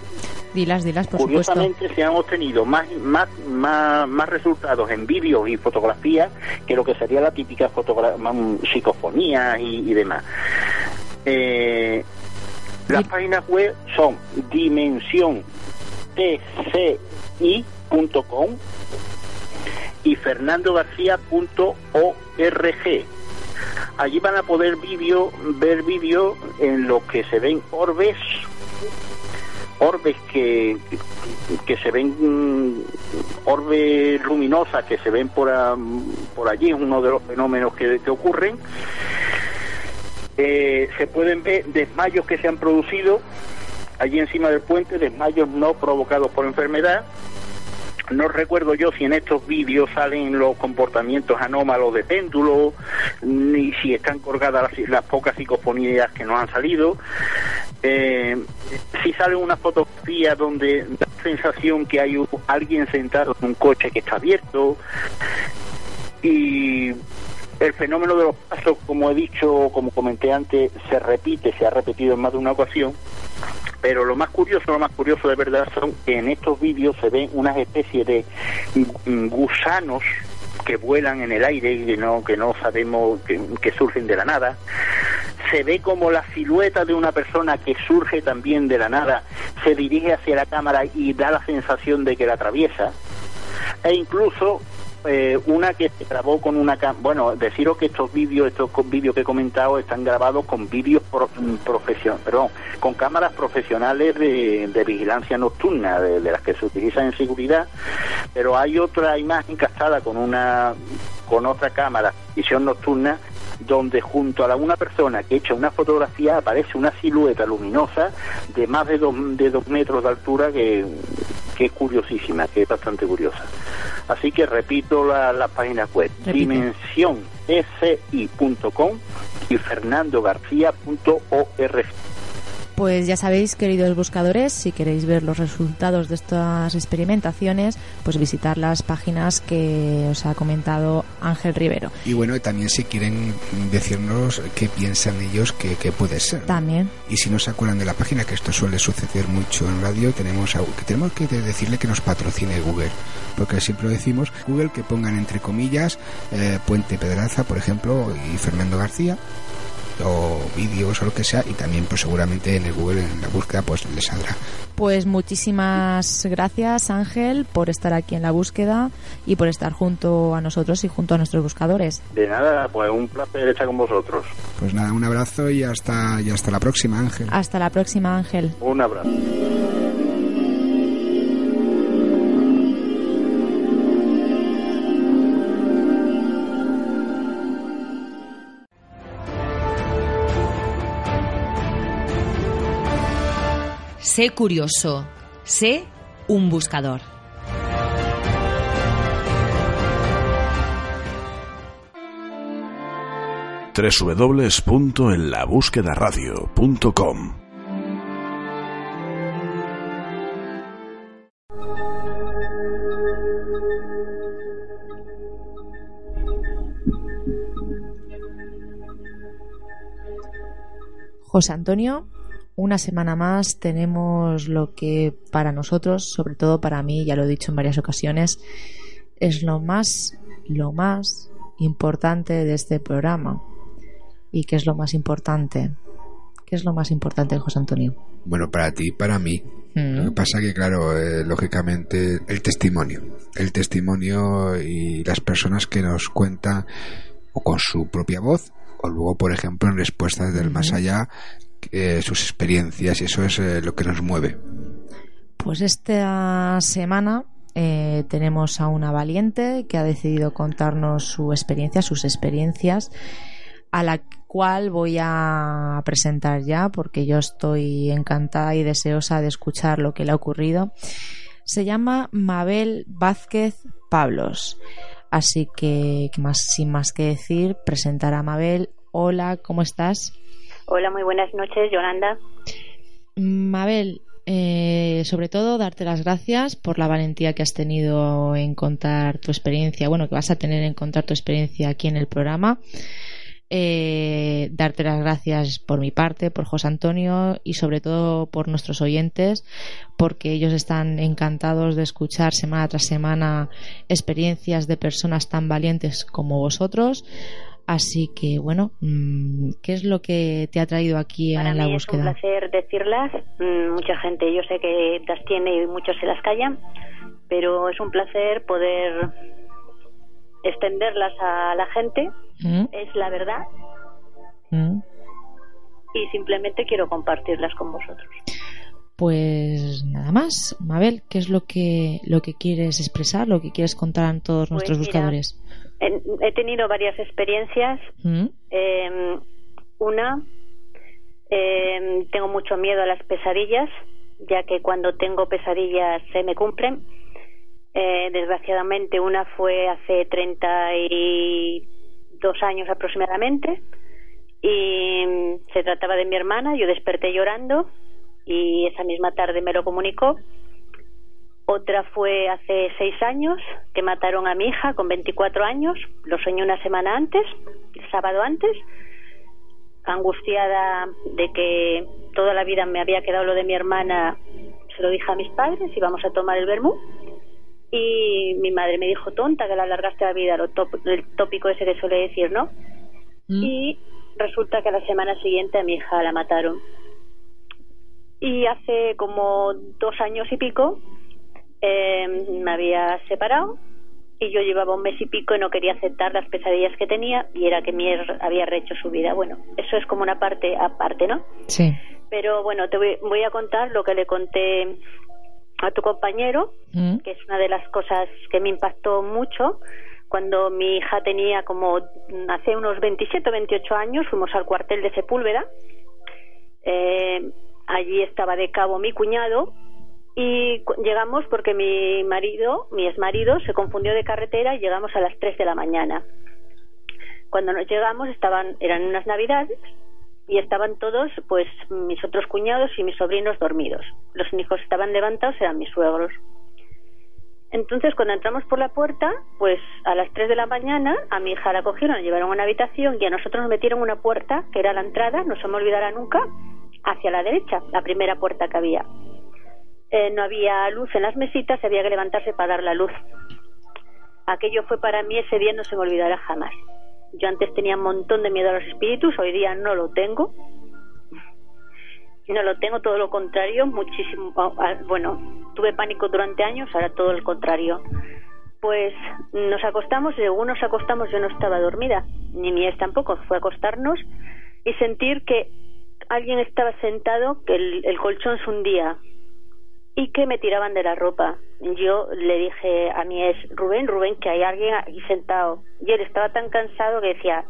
Dilas, dilas, por supuesto. Curiosamente se han obtenido más, más, más, más resultados en vídeos y fotografías que lo que sería la típica mm, psicofonía y, y demás. Eh, las páginas web son dimensión tci.com y fernandogarcía.org. Allí van a poder vídeo, ver vídeos en los que se ven orbes, orbes que, que se ven, mm, orbes luminosas que se ven por, por allí, uno de los fenómenos que, que ocurren. Eh, se pueden ver desmayos que se han producido allí encima del puente, desmayos no provocados por enfermedad. No recuerdo yo si en estos vídeos salen los comportamientos anómalos de péndulo, ni si están colgadas las, las pocas psicofonías que nos han salido. Eh, si sale una fotografía donde da la sensación que hay alguien sentado en un coche que está abierto. Y el fenómeno de los pasos, como he dicho, como comenté antes, se repite, se ha repetido en más de una ocasión Pero lo más curioso, lo más curioso de verdad son que en estos vídeos se ven unas especies de gusanos que vuelan en el aire y que no, que no sabemos que surgen de la nada. Se ve como la silueta de una persona que surge también de la nada se dirige hacia la cámara y da la sensación de que la atraviesa. E incluso eh, una que se grabó con una bueno deciros que estos vídeos estos vídeos que he comentado están grabados con vídeos pro profesion perdón con cámaras profesionales de, vigilancia nocturna de, las que se utilizan en seguridad pero hay otra imagen captada con una con otra cámara visión nocturna donde junto a una persona que echa una fotografía aparece una silueta luminosa de más de dos, de dos metros de altura que, que es curiosísima, que es bastante curiosa. Así que repito la- las páginas web, Repite. dimensionsi.com y fernandogarcía.org. Pues ya sabéis, queridos buscadores, si queréis ver los resultados de estas experimentaciones, pues visitar las páginas que os ha comentado Ángel Rivero. Y bueno, también si quieren decirnos qué piensan ellos que, que puede ser. También. Y si no se acuerdan de la página, que esto suele suceder mucho en radio, tenemos a- que tenemos que de- decirle que nos patrocine Google. Porque siempre lo decimos, Google que pongan entre comillas eh, Puente Pedraza, por ejemplo, y Fernando García, o vídeos o lo que sea, y también pues seguramente en el Google, en la búsqueda, pues les saldrá. Pues muchísimas gracias Ángel por estar aquí en la búsqueda y por estar junto a nosotros y junto a nuestros buscadores. De nada, pues un placer estar con vosotros. Pues nada, un abrazo y hasta, y hasta la próxima, Ángel. Hasta la próxima Ángel. Un abrazo. Sé curioso. Sé un buscador. www.enlabúsquedaradio.com José Antonio, una semana más tenemos lo que para nosotros, sobre todo para mí, ya lo he dicho en varias ocasiones, es lo más, lo más importante de este programa. ¿Y qué es lo más importante? ¿Qué es lo más importante, José Antonio? Bueno, para ti, para mí. Mm. Lo que pasa que, claro, eh, lógicamente, el testimonio. El testimonio y las personas que nos cuentan o con su propia voz o luego, por ejemplo, en respuestas del más allá, eh, sus experiencias y eso es eh, lo que nos mueve. Pues esta semana eh, tenemos a una valiente que ha decidido contarnos su experiencia, sus experiencias, a la cual voy a presentar ya porque yo estoy encantada y deseosa de escuchar lo que le ha ocurrido. Se llama Mabel Vázquez Pablos. Así que, más, sin más que decir, presentar a Mabel. Hola, ¿cómo estás? Hola, muy buenas noches, Yolanda. Mabel, eh, sobre todo darte las gracias por la valentía que has tenido en contar tu experiencia, bueno, que vas a tener en contar tu experiencia aquí en el programa. Eh, darte las gracias por mi parte, por José Antonio y sobre todo por nuestros oyentes, porque ellos están encantados de escuchar semana tras semana experiencias de personas tan valientes como vosotros. Así que, bueno, mm, ¿qué es lo que te ha traído aquí Para en la mí búsqueda? es un placer decirlas. Mm, Mucha gente, yo sé que las tiene y muchos se las callan, pero es un placer poder extenderlas a la gente. ¿Mm? Es la verdad ¿Mm? y simplemente quiero compartirlas con vosotros. Pues nada más, Mabel, ¿qué es lo que lo que quieres expresar, lo que quieres contar a todos nuestros Pues mira, buscadores? He tenido varias experiencias. ¿Mm? Eh, una, eh, tengo mucho miedo a las pesadillas, ya que cuando tengo pesadillas se me cumplen. Eh, desgraciadamente, una fue hace 32 años aproximadamente y mm, se trataba de mi hermana. Yo desperté llorando y esa misma tarde me lo comunicó. Otra fue hace seis años, que mataron a mi hija con 24 años. Lo soñé una semana antes, el sábado antes. angustiada de que toda la vida me había quedado lo de mi hermana, se lo dije a mis padres, íbamos a tomar el vermú. Y mi madre me dijo, tonta, que la alargaste la vida, lo el tópico ese que suele decir, ¿no? Mm. Y resulta que la semana siguiente a mi hija la mataron. Y hace como dos años y pico eh, me había separado y yo llevaba un mes y pico y no quería aceptar las pesadillas que tenía y era que Mier había rehecho su vida. Bueno, eso es como una parte aparte, ¿no? Sí. Pero bueno, te voy, a contar lo que le conté a tu compañero, mm. que es una de las cosas que me impactó mucho. Cuando mi hija tenía como hace unos 27 o 28 años, fuimos al cuartel de Sepúlveda. Eh, allí estaba de cabo mi cuñado y llegamos porque mi marido, mi exmarido, se confundió de carretera y llegamos a las 3 de la mañana. Cuando nos llegamos estaban, eran unas navidades y estaban todos, pues mis otros cuñados y mis sobrinos dormidos. Los hijos estaban levantados, eran mis suegros. Entonces, cuando entramos por la puerta, pues a las 3 de la mañana a mi hija la cogieron, la llevaron a una habitación y a nosotros nos metieron una puerta, que era la entrada, no se me olvidará nunca, hacia la derecha, la primera puerta que había. Eh, no había luz en las mesitas, había que levantarse para dar la luz. Aquello fue para mí ese día, no se me olvidará jamás. Yo antes tenía un montón de miedo a los espíritus, hoy día no lo tengo. No lo tengo, todo lo contrario, muchísimo. Bueno, tuve pánico durante años, ahora todo lo contrario. Pues nos acostamos, y según nos acostamos yo no estaba dormida, ni mi ex tampoco, fue acostarnos y sentir que alguien estaba sentado, que el, el colchón se hundía, y que me tiraban de la ropa. Yo le dije a mi ex, Rubén, Rubén, que hay alguien ahí sentado. Y él estaba tan cansado que decía,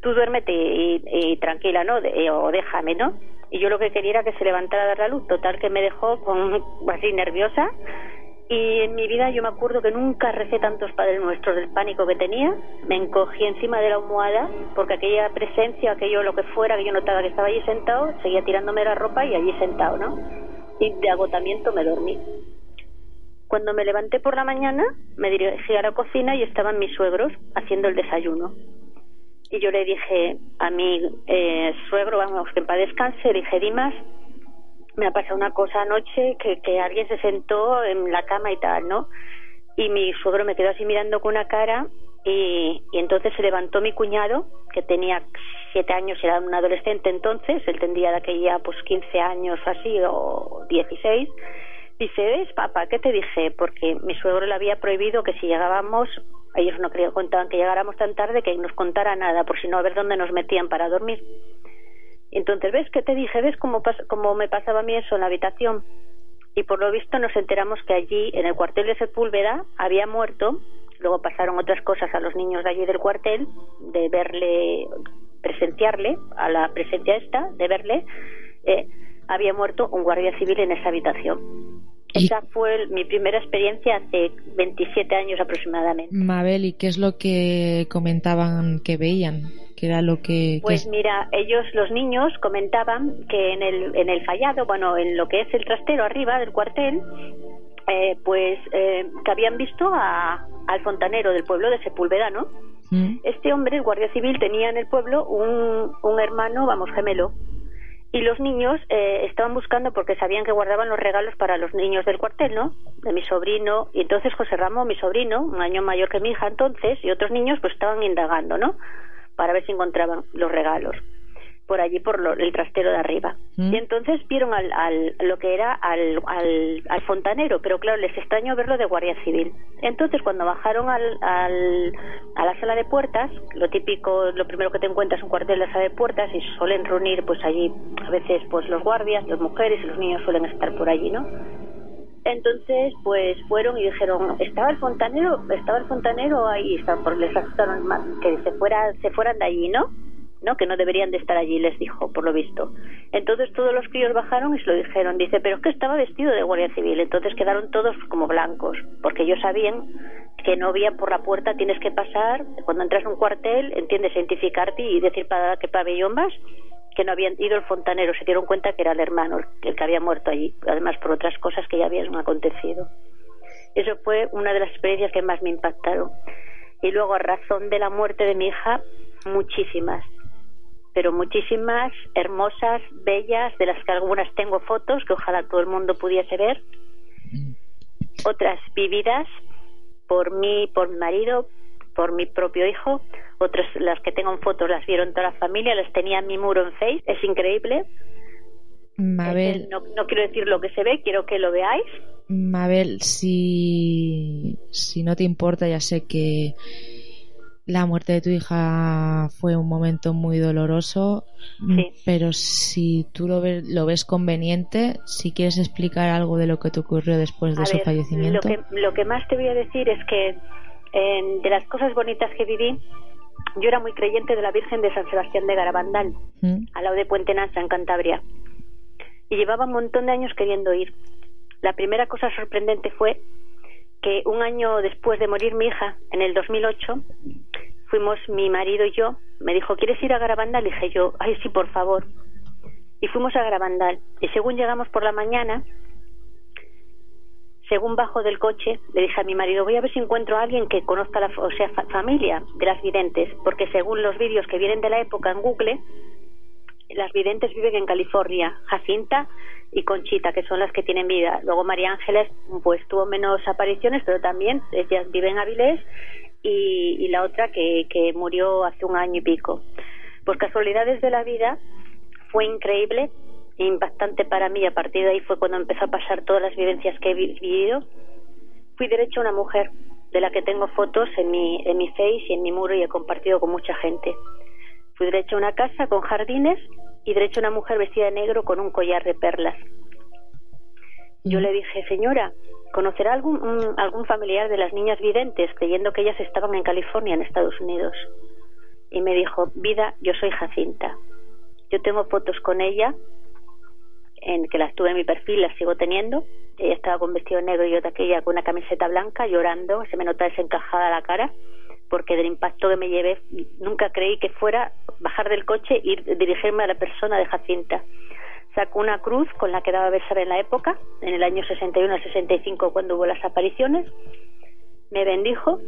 tú duérmete y, tranquila, ¿no? o déjame, ¿no? Y yo lo que quería era que se levantara a dar la luz. Total, que me dejó con, *laughs* así nerviosa. Y en mi vida yo me acuerdo que nunca recé tantos padres nuestros del pánico que tenía. Me encogí encima de la almohada porque aquella presencia, aquello lo que fuera que yo notaba que estaba allí sentado, seguía tirándome la ropa y allí sentado, ¿no? Y de agotamiento me dormí. Cuando me levanté por la mañana, me dirigí a la cocina y estaban mis suegros haciendo el desayuno. Y yo le dije a mi eh, suegro, vamos, que en le dije, Dimas, me ha pasado una cosa anoche que, que alguien se sentó en la cama y tal, ¿no? Y mi suegro me quedó así mirando con una cara y, y entonces se levantó mi cuñado, que tenía siete años, era un adolescente entonces, él tendría de aquella pues 15 años así o 16. Dice, ¿ves, papá? ¿Qué te dije? Porque mi suegro le había prohibido que si llegábamos, ellos no creían, contaban que llegáramos tan tarde que nos contara nada, por si no a ver dónde nos metían para dormir. Entonces, ¿ves qué te dije? ¿Ves cómo, cómo me pasaba a mí eso en la habitación? Y por lo visto nos enteramos que allí, en el cuartel de Sepúlveda, había muerto. Luego pasaron otras cosas a los niños de allí del cuartel, de verle presenciarle, a la presencia esta, de verle, eh, había muerto un guardia civil en esa habitación. Esa fue mi primera experiencia hace 27 años aproximadamente. Mabel, ¿y qué es lo que comentaban que veían? ¿Qué era lo que...? Pues mira, ellos, los niños, comentaban que en el, en el fallado, bueno, en lo que es el trastero arriba del cuartel, eh, pues eh, que habían visto a, al fontanero del pueblo de Sepúlveda, ¿no? Este hombre, el guardia civil, tenía en el pueblo un, un hermano, vamos, gemelo. Y los niños eh, estaban buscando porque sabían que guardaban los regalos para los niños del cuartel, ¿no? De mi sobrino. Y entonces José Ramos, mi sobrino, un año mayor que mi hija entonces, y otros niños, pues estaban indagando, ¿no? Para ver si encontraban los regalos por allí por el trastero de arriba. Mm. Y entonces vieron al, al, lo que era al, al, fontanero, pero claro, les extrañó verlo de guardia civil. Entonces cuando bajaron al, al, a la sala de puertas, lo típico, lo primero que te encuentras es un cuartel de la sala de puertas y suelen reunir pues allí a veces pues los guardias, las mujeres y los niños suelen estar por allí, ¿no? Entonces, pues fueron y dijeron, estaba el fontanero, estaba el fontanero ahí, están por les asustaron que se fuera, se fueran de allí, ¿no? ¿No? que no deberían de estar allí, les dijo, por lo visto. Entonces todos los críos bajaron y se lo dijeron. Dice, pero es que estaba vestido de guardia civil. Entonces quedaron todos como blancos, porque ellos sabían que no había por la puerta, tienes que pasar, cuando entras a un cuartel, entiendes, identificarte y decir para qué pabellón vas, que no habían ido el fontanero, se dieron cuenta que era el hermano el que había muerto allí, además por otras cosas que ya habían acontecido. Eso fue una de las experiencias que más me impactaron. Y luego, a razón de la muerte de mi hija, muchísimas pero muchísimas, hermosas, bellas, de las que algunas tengo fotos que ojalá todo el mundo pudiese ver. Otras vividas por mí, por mi marido, por mi propio hijo. Otras, las que tengo en fotos, las vieron toda la familia, las tenía en mi muro en Face. Es increíble. Mabel. No, no quiero decir lo que se ve, quiero que lo veáis. Mabel, si, si no te importa, ya sé que la muerte de tu hija fue un momento muy doloroso, pero si tú lo ves, lo ves conveniente, si quieres explicar algo de lo que te ocurrió después de su fallecimiento. Lo que, lo que más te voy a decir es que de las cosas bonitas que viví, yo era muy creyente de la Virgen de San Sebastián de Garabandal, ¿Mm? al lado de Puente Nanza, en Cantabria. Y llevaba un montón de años queriendo ir. La primera cosa sorprendente fue que un año después de morir mi hija, en el 2008, fuimos mi marido y yo. Me dijo, ¿quieres ir a Garabandal? Le dije yo, ay, sí, por favor. Y fuimos a Garabandal. Y según llegamos por la mañana, según bajo del coche, le dije a mi marido, voy a ver si encuentro a alguien que conozca la o sea, familia de las videntes, porque según los vídeos que vienen de la época en Google, las videntes viven en California, Jacinta y Conchita, que son las que tienen vida. Luego María Ángeles, pues tuvo menos apariciones, pero también ellas viven en Avilés y, y la otra que, que murió hace un año y pico. Pues casualidades de la vida, fue increíble impactante para mí. A partir de ahí fue cuando empezó a pasar todas las vivencias que he vivido. Fui derecho a una mujer de la que tengo fotos en mi, en mi face y en mi muro y he compartido con mucha gente. Fui derecho a una casa con jardines y derecho a una mujer vestida de negro con un collar de perlas. Yo le dije, señora, ¿conocerá algún, un- algún familiar de las niñas videntes creyendo que ellas estaban en California, en Estados Unidos? Y me dijo, vida, yo soy Jacinta. Yo tengo fotos con ella, en que las tuve en mi perfil, las sigo teniendo. Ella estaba con vestido negro y yo de aquella con una camiseta blanca, llorando, se me nota desencajada la cara, porque del impacto que me llevé, nunca creí que fuera bajar del coche y dirigirme a la persona de Jacinta. Sacó una cruz con la que daba a besar en la época, en el año 61 al 65, cuando hubo las apariciones. Me bendijo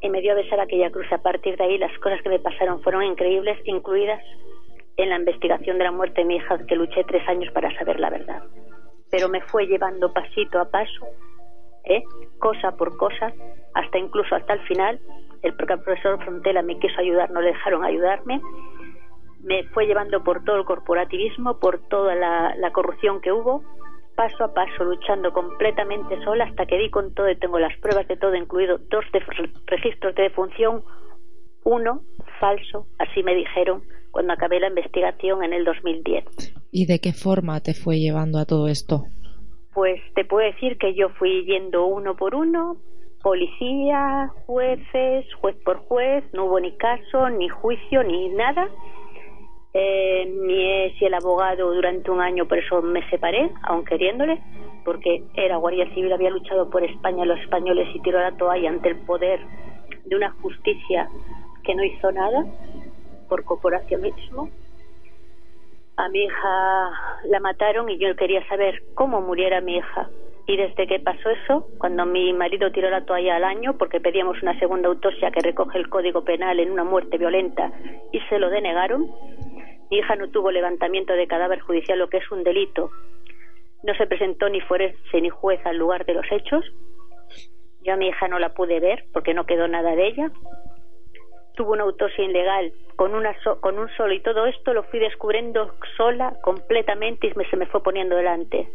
y me dio a besar aquella cruz. A partir de ahí, las cosas que me pasaron fueron increíbles, incluidas en la investigación de la muerte de mi hija, que luché tres años para saber la verdad. Pero me fue llevando pasito a paso, ¿eh? cosa por cosa, hasta incluso hasta el final. El profesor Frontela me quiso ayudar, no le dejaron ayudarme. Me fue llevando por todo el corporativismo, por toda la, la corrupción que hubo, paso a paso, luchando completamente sola hasta que di con todo y tengo las pruebas de todo, incluido dos de- registros de defunción, uno falso, así me dijeron cuando acabé la investigación en el 2010. ¿Y de qué forma te fue llevando a todo esto? Pues te puedo decir que yo fui yendo uno por uno, policía, jueces, juez por juez, no hubo ni caso, ni juicio, ni nada. Eh, mi ex y el abogado durante un año, por eso me separé, aun queriéndole, porque era guardia civil, había luchado por España, los españoles y tiró la toalla ante el poder de una justicia que no hizo nada por corporacionismo. A mi hija la mataron y yo quería saber cómo muriera mi hija. Y desde que pasó eso, cuando mi marido tiró la toalla al año porque pedíamos una segunda autopsia que recoge el Código Penal en una muerte violenta y se lo denegaron, mi hija no tuvo levantamiento de cadáver judicial, lo que es un delito. No se presentó ni forense ni juez al lugar de los hechos. Yo a mi hija no la pude ver porque no quedó nada de ella. Tuvo una autopsia ilegal con, una so- con un solo y todo esto lo fui descubriendo sola completamente y me- se me fue poniendo delante.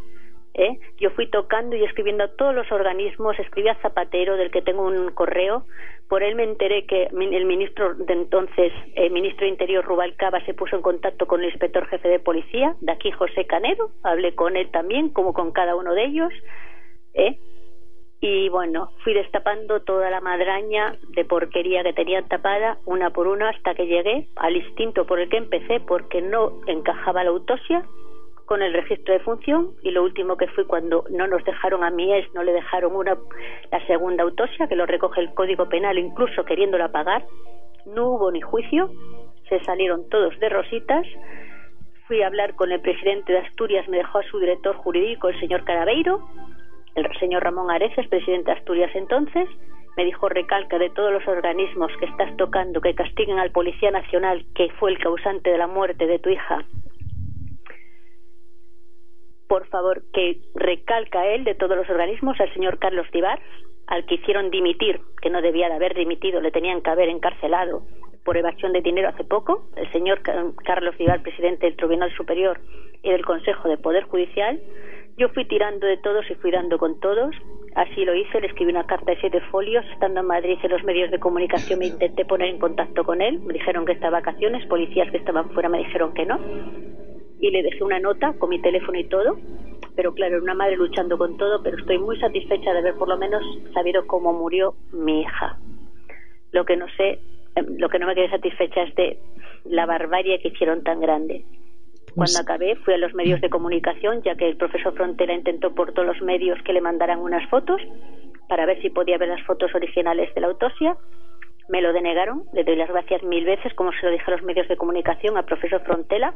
¿Eh? Yo fui tocando y escribiendo a todos los organismos, escribí a Zapatero, del que tengo un correo. Por él me enteré que el ministro de entonces, el ministro de Interior Rubalcaba, se puso en contacto con el inspector jefe de policía, de aquí José Canero. Hablé con él también, como con cada uno de ellos. ¿eh? Y bueno, fui destapando toda la madraña de porquería que tenían tapada, una por una, hasta que llegué al instinto por el que empecé, porque no encajaba la autopsia con el registro de función. Y lo último que fui cuando no nos dejaron a mi ex, no le dejaron una, la segunda autopsia, que lo recoge el Código Penal, incluso queriéndola pagar. No hubo ni juicio, se salieron todos de rositas. Fui a hablar con el presidente de Asturias, me dejó a su director jurídico, el señor Carabeiro, el señor Ramón Areces, presidente de Asturias entonces, me dijo recalca de todos los organismos que estás tocando que castiguen al Policía Nacional que fue el causante de la muerte de tu hija. Por favor, que recalca él de todos los organismos al señor Carlos Tibar, al que hicieron dimitir, que no debía de haber dimitido, le tenían que haber encarcelado por evasión de dinero hace poco, el señor Carlos Tibar, presidente del Tribunal Superior y del Consejo de Poder Judicial. Yo fui tirando de todos y fui dando con todos Así lo hice, le escribí una carta de siete folios. Estando en Madrid en los medios de comunicación me intenté poner en contacto con él. Me dijeron que estaba vacaciones, policías que estaban fuera me dijeron que no. Y le dejé una nota con mi teléfono y todo. Pero claro, era una madre luchando con todo, pero estoy muy satisfecha de haber por lo menos sabido cómo murió mi hija. Lo que no sé, em, lo que no me quedé satisfecha es de la barbarie que hicieron tan grande. Cuando pues acabé fui a los medios de comunicación, ya que el profesor Frontera intentó por todos los medios que le mandaran unas fotos para ver si podía ver las fotos originales de la autopsia. Me lo denegaron, le doy las gracias mil veces, como se lo dije a los medios de comunicación, al profesor Frontela.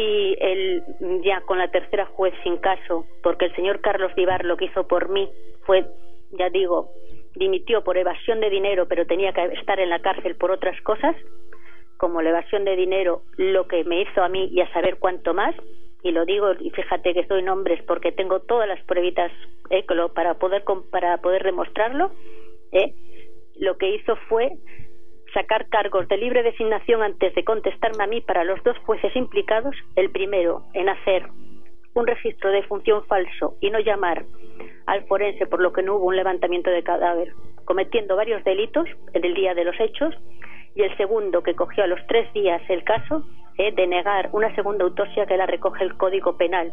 Y él, ya con la tercera juez sin caso, porque el señor Carlos Vivar lo que hizo por mí fue, ya digo, dimitió por evasión de dinero, pero tenía que estar en la cárcel por otras cosas, como la evasión de dinero lo que me hizo a mí y a saber cuánto más y lo digo y fíjate que doy nombres porque tengo todas las pruebitas eh, para poder para poder demostrarlo eh, lo que hizo fue sacar cargos de libre designación antes de contestarme a mí para los dos jueces implicados el primero en hacer un registro de función falso y no llamar al forense por lo que no hubo un levantamiento de cadáver cometiendo varios delitos en el día de los hechos y el segundo que cogió a los tres días el caso eh, de negar una segunda autopsia que la recoge el Código Penal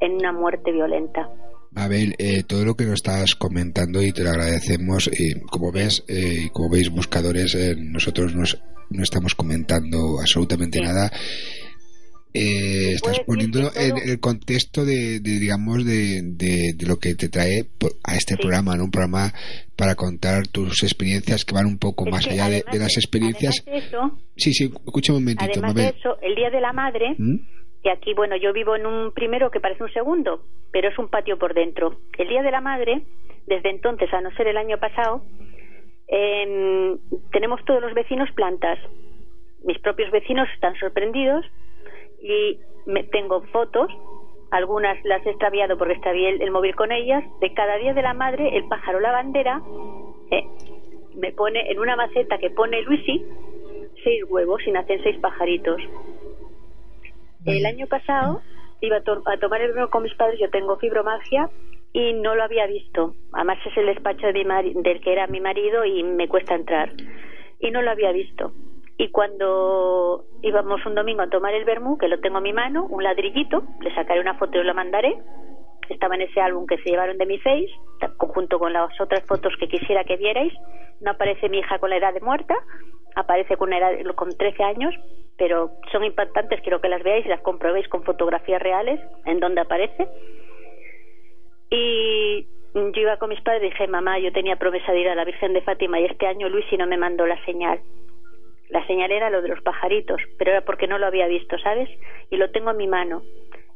en una muerte violenta. Abel, eh, todo lo que nos estás comentando y te lo agradecemos. Eh, como ves, eh, como veis, buscadores, nosotros no estamos comentando absolutamente nada. Eh, estás poniéndolo en el contexto de, digamos de, de, lo que te trae a este programa no un programa para contar tus experiencias que van un poco más allá de, las experiencias. sí sí escucha un momentito además de eso el día de la madre ¿Mm? Y aquí bueno yo vivo en un primero que parece un segundo pero es un patio por dentro. El día de la madre desde entonces a no ser el año pasado em, tenemos todos los vecinos plantas. Mis propios vecinos están sorprendidos y me, tengo fotos, algunas las he extraviado porque extravié el, móvil con ellas, de cada día de la madre, el pájaro la bandera, eh, me pone en una maceta que pone Luisi seis huevos y nacen seis pajaritos. El año pasado iba a, tomar el vino con mis padres, yo tengo fibromagia y no lo había visto. Además es el despacho de del que era mi marido y me cuesta entrar. Y no lo había visto y cuando íbamos un domingo a tomar el vermú, que lo tengo en mi mano, un ladrillito, le sacaré una foto y os la mandaré. Estaba en ese álbum que se llevaron de mi face, junto con las otras fotos que quisiera que vierais. No aparece mi hija con la edad de muerta, aparece con, edad, con 13 años, pero son impactantes, quiero que las veáis y las comprobéis con fotografías reales en donde aparece. Y yo iba con mis padres y dije, mamá, yo tenía promesa de ir a la Virgen de Fátima y este año Luis y no me mandó la señal. La señal era lo de los pajaritos, pero era porque no lo había visto, ¿sabes? Y lo tengo en mi mano.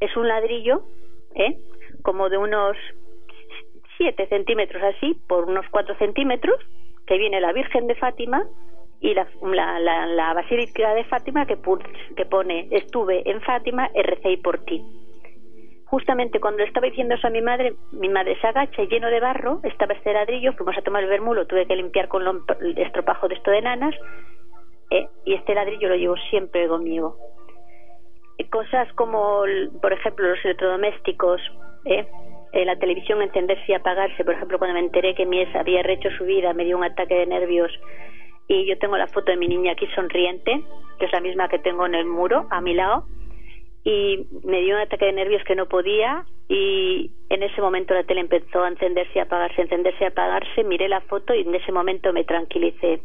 Es un ladrillo, ¿eh? Como de unos 7 centímetros así, por unos 4 centímetros, que viene la Virgen de Fátima y la, la, la, Basílica de Fátima que, que pone estuve en Fátima y recé por ti. Justamente cuando le estaba diciendo eso a mi madre, mi madre se agacha y lleno de barro, estaba este ladrillo, fuimos a tomar el vermulo, tuve que limpiar con el estropajo de esto de nanas ¿eh? y este ladrillo lo llevo siempre conmigo. Cosas como, por ejemplo, los electrodomésticos, ¿eh? la televisión encenderse y apagarse. Por ejemplo, cuando me enteré que mi ex había rehecho su vida, me dio un ataque de nervios y yo tengo la foto de mi niña aquí sonriente, que es la misma que tengo en el muro a mi lado, y me dio un ataque de nervios que no podía y en ese momento la tele empezó a encenderse y apagarse, encenderse y apagarse, miré la foto y en ese momento me tranquilicé.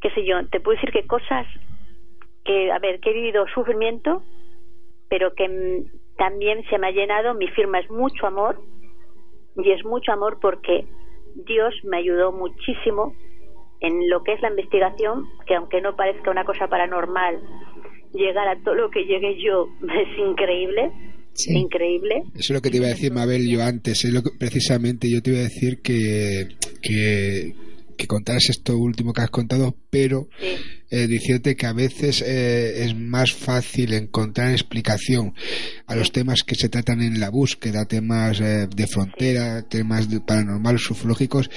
Qué sé yo, te puedo decir que cosas que, a ver, que he vivido sufrimiento, pero que también se me ha llenado, mi firma es mucho amor, y es mucho amor porque Dios me ayudó muchísimo en lo que es la investigación, que aunque no parezca una cosa paranormal, llegar a todo lo que llegué yo *laughs* es increíble, increíble. Eso es lo que te iba a decir, Mabel, yo antes. Es lo que, precisamente yo te iba a decir que, que, que contaras esto último que has contado, pero eh, diciéndote que a veces eh, es más fácil encontrar explicación a los temas que se tratan en la búsqueda, temas eh, de frontera, temas de paranormales, ufológicos,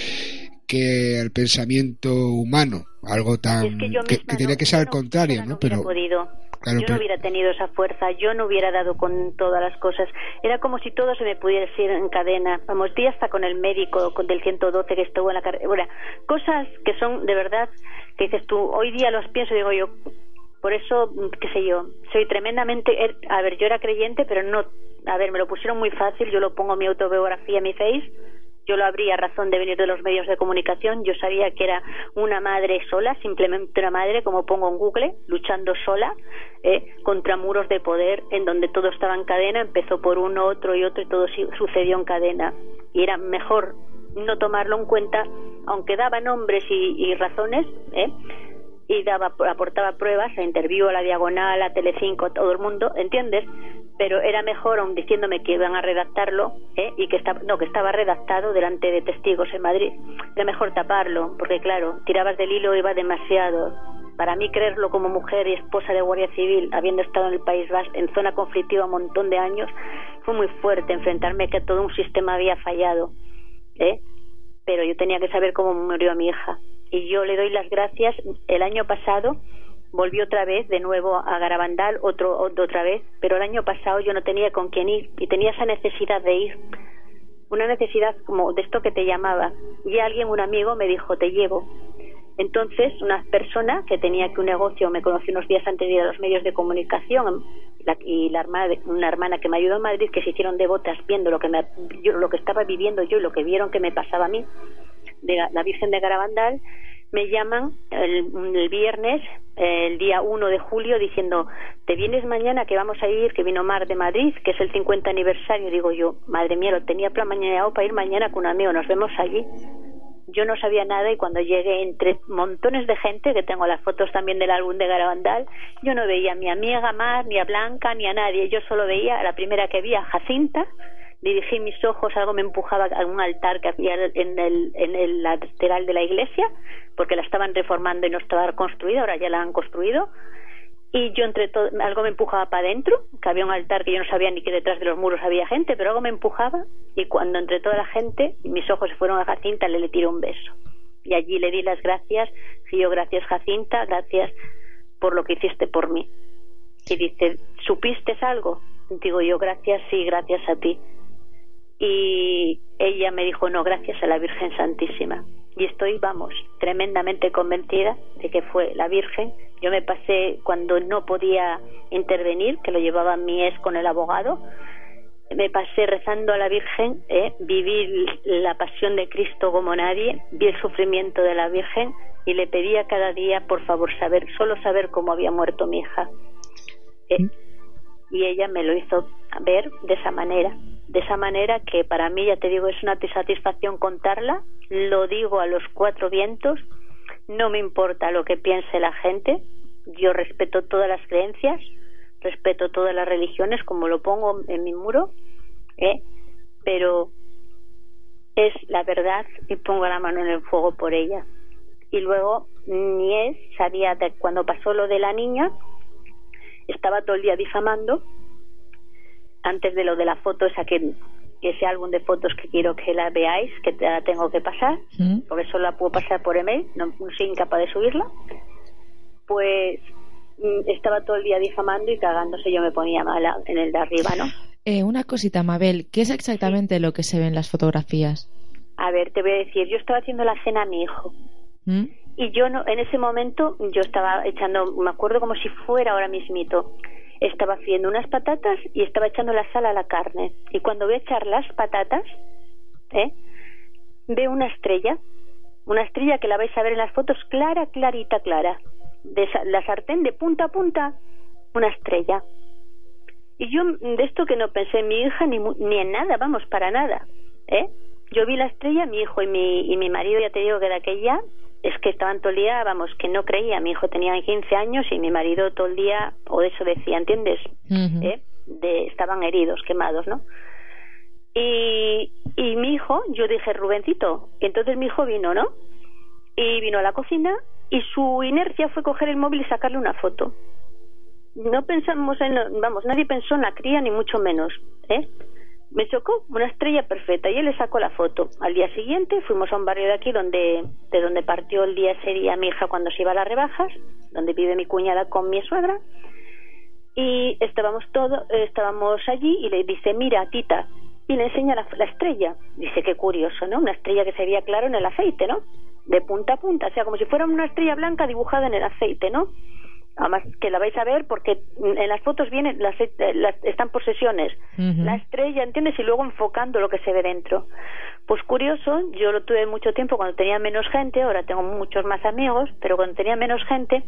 que el pensamiento humano, algo tan que, que, que ser al contrario, ¿no? Pero yo no hubiera tenido esa fuerza, yo no hubiera dado con todas las cosas. Era como si todo se me pudiera ir en cadena. Vamos, día hasta con el médico con del 112 que estuvo en la carrera. cosas que son de verdad, que dices tú, hoy día los pienso y digo yo, por eso, qué sé yo, soy tremendamente. Er, a ver, yo era creyente, pero no. A ver, me lo pusieron muy fácil, yo lo pongo en mi autobiografía, en mi face yo lo habría razón de venir de los medios de comunicación. Yo sabía que era una madre sola, simplemente una madre, como pongo en Google, luchando sola eh, contra muros de poder en donde todo estaba en cadena. Empezó por uno, otro y otro y todo sucedió en cadena. Y era mejor no tomarlo en cuenta, aunque daba nombres y, razones, ¿eh? Y daba aportaba pruebas a interview a la diagonal a Telecinco a todo el mundo entiendes pero era mejor aún diciéndome que iban a redactarlo ¿eh? y que estaba no que estaba redactado delante de testigos en Madrid era mejor taparlo porque claro tirabas del hilo iba demasiado para mí creerlo como mujer y esposa de guardia civil habiendo estado en el País Vasco en zona conflictiva un montón de años fue muy fuerte enfrentarme que todo un sistema había fallado ¿eh? pero yo tenía que saber cómo murió a mi hija y yo le doy las gracias. El año pasado volví otra vez de nuevo a Garabandal otro otra vez pero el año pasado yo no tenía con quién ir y tenía esa necesidad de ir. Una necesidad como de esto que te llamaba. Y alguien un amigo me dijo te llevo entonces una persona que tenía que un negocio me conoció unos días antes de ir a los medios de comunicación y la hermana una hermana que me ayudó en Madrid que se hicieron devotas viendo lo que me, yo, lo que estaba viviendo yo y lo que vieron que me pasaba a mí de la Virgen de Garabandal me llaman el, viernes, el día 1 de julio, diciendo, ¿te vienes mañana que vamos a ir, que vino Mar de Madrid, que es el 50 aniversario? Digo yo, madre mía, lo tenía planeado para ir mañana con un amigo, nos vemos allí. Yo no sabía nada y cuando llegué entre montones de gente, que tengo las fotos también del álbum de Garabandal, yo no veía a mi amiga Mar, ni a Blanca, ni a nadie. Yo solo veía a la primera que vi, a Jacinta, dirigí mis ojos, algo me empujaba a un altar que había en el, en el lateral de la iglesia, porque la estaban reformando y no estaba construida, ahora ya la han construido. Y yo entre todo, algo me empujaba para adentro, que había un altar que yo no sabía ni que detrás de los muros había gente, pero algo me empujaba y cuando entre toda la gente mis ojos se fueron a Jacinta, le, le tiré un beso. Y allí le di las gracias, y yo gracias Jacinta, gracias por lo que hiciste por mí. Y dice, ¿supiste algo? Digo yo, gracias, sí, gracias a ti y ella me dijo no gracias a la Virgen Santísima y estoy vamos tremendamente convencida de que fue la Virgen yo me pasé cuando no podía intervenir que lo llevaba mi ex con el abogado me pasé rezando a la Virgen ¿eh? viví la pasión de Cristo como nadie vi el sufrimiento de la Virgen y le pedía cada día por favor saber solo saber cómo había muerto mi hija ¿eh? Y ella me lo hizo ver de esa manera de esa manera que para mí, ya te digo, es una satisfacción contarla, lo digo a los cuatro vientos, no me importa lo que piense la gente, yo respeto todas las creencias, respeto todas las religiones, como lo pongo en mi muro, ¿eh? pero es la verdad y pongo la mano en el fuego por ella. Y luego Nies sabía de cuando pasó lo de la niña, estaba todo el día difamando antes de lo de la foto esa que ese álbum de fotos que quiero que la veáis, que te la tengo que pasar, porque solo la puedo pasar por email, no, soy incapaz de subirla, pues mm, estaba todo el día difamando y cagándose, yo me ponía mala en el de arriba, ¿no? Eh, una cosita, Mabel, ¿qué es exactamente lo que se ve en las fotografías? A ver, te voy a decir, yo estaba haciendo la cena a mi hijo. ¿Mm? Y yo no, en ese momento yo estaba echando, me acuerdo como si fuera ahora mismito, estaba haciendo unas patatas y estaba echando la sal a la carne. Y cuando voy a echar las patatas, ¿eh? veo una estrella, una estrella que la vais a ver en las fotos clara, clarita, clara. De la sartén de punta a punta, una estrella. Y yo de esto que no pensé en mi hija ni, ni en nada, vamos, para nada. ¿eh? Yo vi la estrella, mi hijo y mi, y mi marido, ya te digo que de aquella es que estaban todo el día, vamos, que no creía. Mi hijo tenía 15 años y mi marido todo el día, o eso decía, ¿entiendes? ¿Eh? de, estaban heridos, quemados, ¿no? Y, y mi hijo, yo dije, Rubencito, y entonces mi hijo vino, ¿no? Y vino a la cocina y su inercia fue coger el móvil y sacarle una foto. No pensamos en, vamos, nadie pensó en la cría ni mucho menos, ¿eh? Me chocó una estrella perfecta y él le sacó la foto. Al día siguiente fuimos a un barrio de aquí donde de donde partió el día ese día mi hija cuando se iba a las rebajas, donde vive mi cuñada con mi suegra. Y estábamos todos, estábamos allí y le dice, "Mira, tita." Y le enseña la, la estrella. Dice, "Qué curioso, ¿no? Una estrella que se veía claro en el aceite, ¿no?" De punta a punta, o sea, como si fuera una estrella blanca dibujada en el aceite, ¿no? Además que la vais a ver porque en las fotos vienen las, las están por sesiones. La estrella entiendes y luego enfocando lo que se ve dentro. Pues curioso yo lo tuve mucho tiempo cuando tenía menos gente ahora tengo muchos más amigos pero cuando tenía menos gente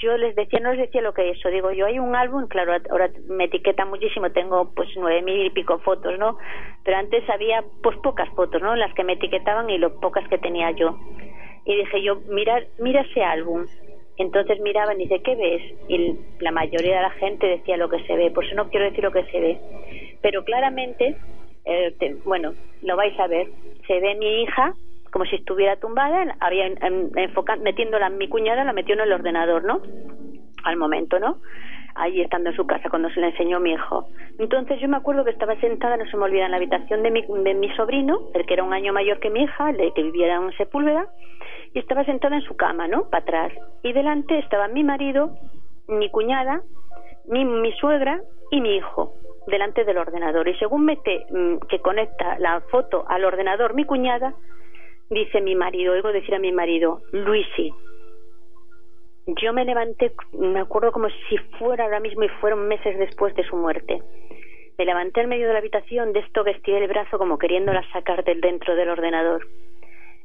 yo les decía no les decía lo que es eso. Digo yo hay un álbum claro ahora me etiqueta muchísimo tengo pues nueve mil y pico fotos no pero antes había pues pocas fotos no las que me etiquetaban y lo pocas que tenía yo. Y dije yo mira mira ese álbum entonces miraban y dice, ¿qué ves? Y la mayoría de la gente decía lo que se ve, por eso no quiero decir lo que se ve. Pero claramente, eh, bueno, lo vais a ver, se ve mi hija como si estuviera tumbada, había enfocando, metiéndola mi cuñada, la metió en el ordenador, ¿no? Al momento, ¿no? Allí estando en su casa cuando se le enseñó mi hijo. Entonces yo me acuerdo que estaba sentada, no se me olvida, en la habitación de mi, de mi sobrino, el que era un año mayor que mi hija, el que viviera en Sepúlveda, y estaba sentada en su cama, ¿no? Para atrás. Y delante estaba mi marido, mi cuñada, mi, mi suegra y mi hijo delante del ordenador. Y según mete mm, que conecta la foto al ordenador mi cuñada, dice mi marido, oigo decir a mi marido, Luisi. Yo me levanté, me acuerdo como si fuera ahora mismo y fueron meses después de su muerte. Me levanté en medio de la habitación de esto que el brazo como queriéndola sacar del dentro del ordenador.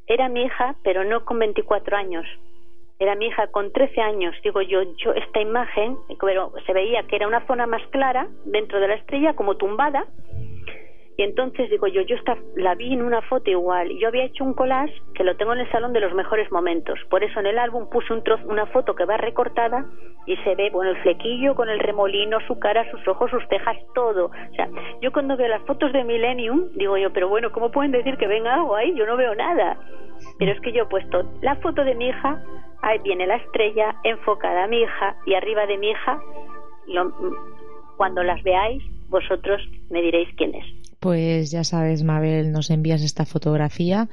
Era mi hija, pero no con 24 años. Era mi hija con 13 años. Digo yo, yo esta imagen, pero se veía que era una zona más clara dentro de la estrella, como tumbada, y entonces digo yo, yo esta, la vi en una foto igual. Yo había hecho un collage que lo tengo en el salón de los mejores momentos. Por eso en el álbum puse un trozo, una foto que va recortada y se ve, bueno, el flequillo con el remolino, su cara, sus ojos, sus cejas, todo. O sea, yo cuando veo las fotos de Millennium, digo yo, pero bueno, ¿cómo pueden decir que venga algo ahí? Yo no veo nada. Pero es que yo he puesto la foto de mi hija, ahí viene la estrella enfocada a mi hija y arriba de mi hija, cuando las veáis, vosotros me diréis quién es. Pues ya sabes, Mabel, nos envías esta fotografía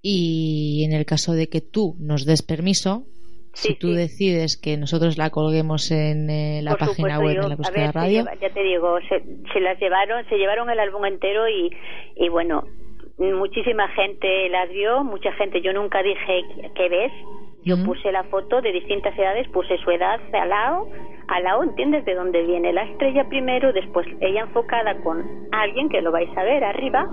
y en el caso de que tú nos des permiso, si tú decides que nosotros la colguemos en eh, la página web de la búsqueda radio. ya te digo, se, las llevaron, se llevaron el álbum entero y, y bueno, muchísima gente las vio, mucha gente, yo nunca dije, ¿qué ves? Yo puse la foto de distintas edades, puse su edad al lado, al lado, ¿entiendes? De dónde viene la estrella primero, después ella enfocada con alguien que lo vais a ver arriba,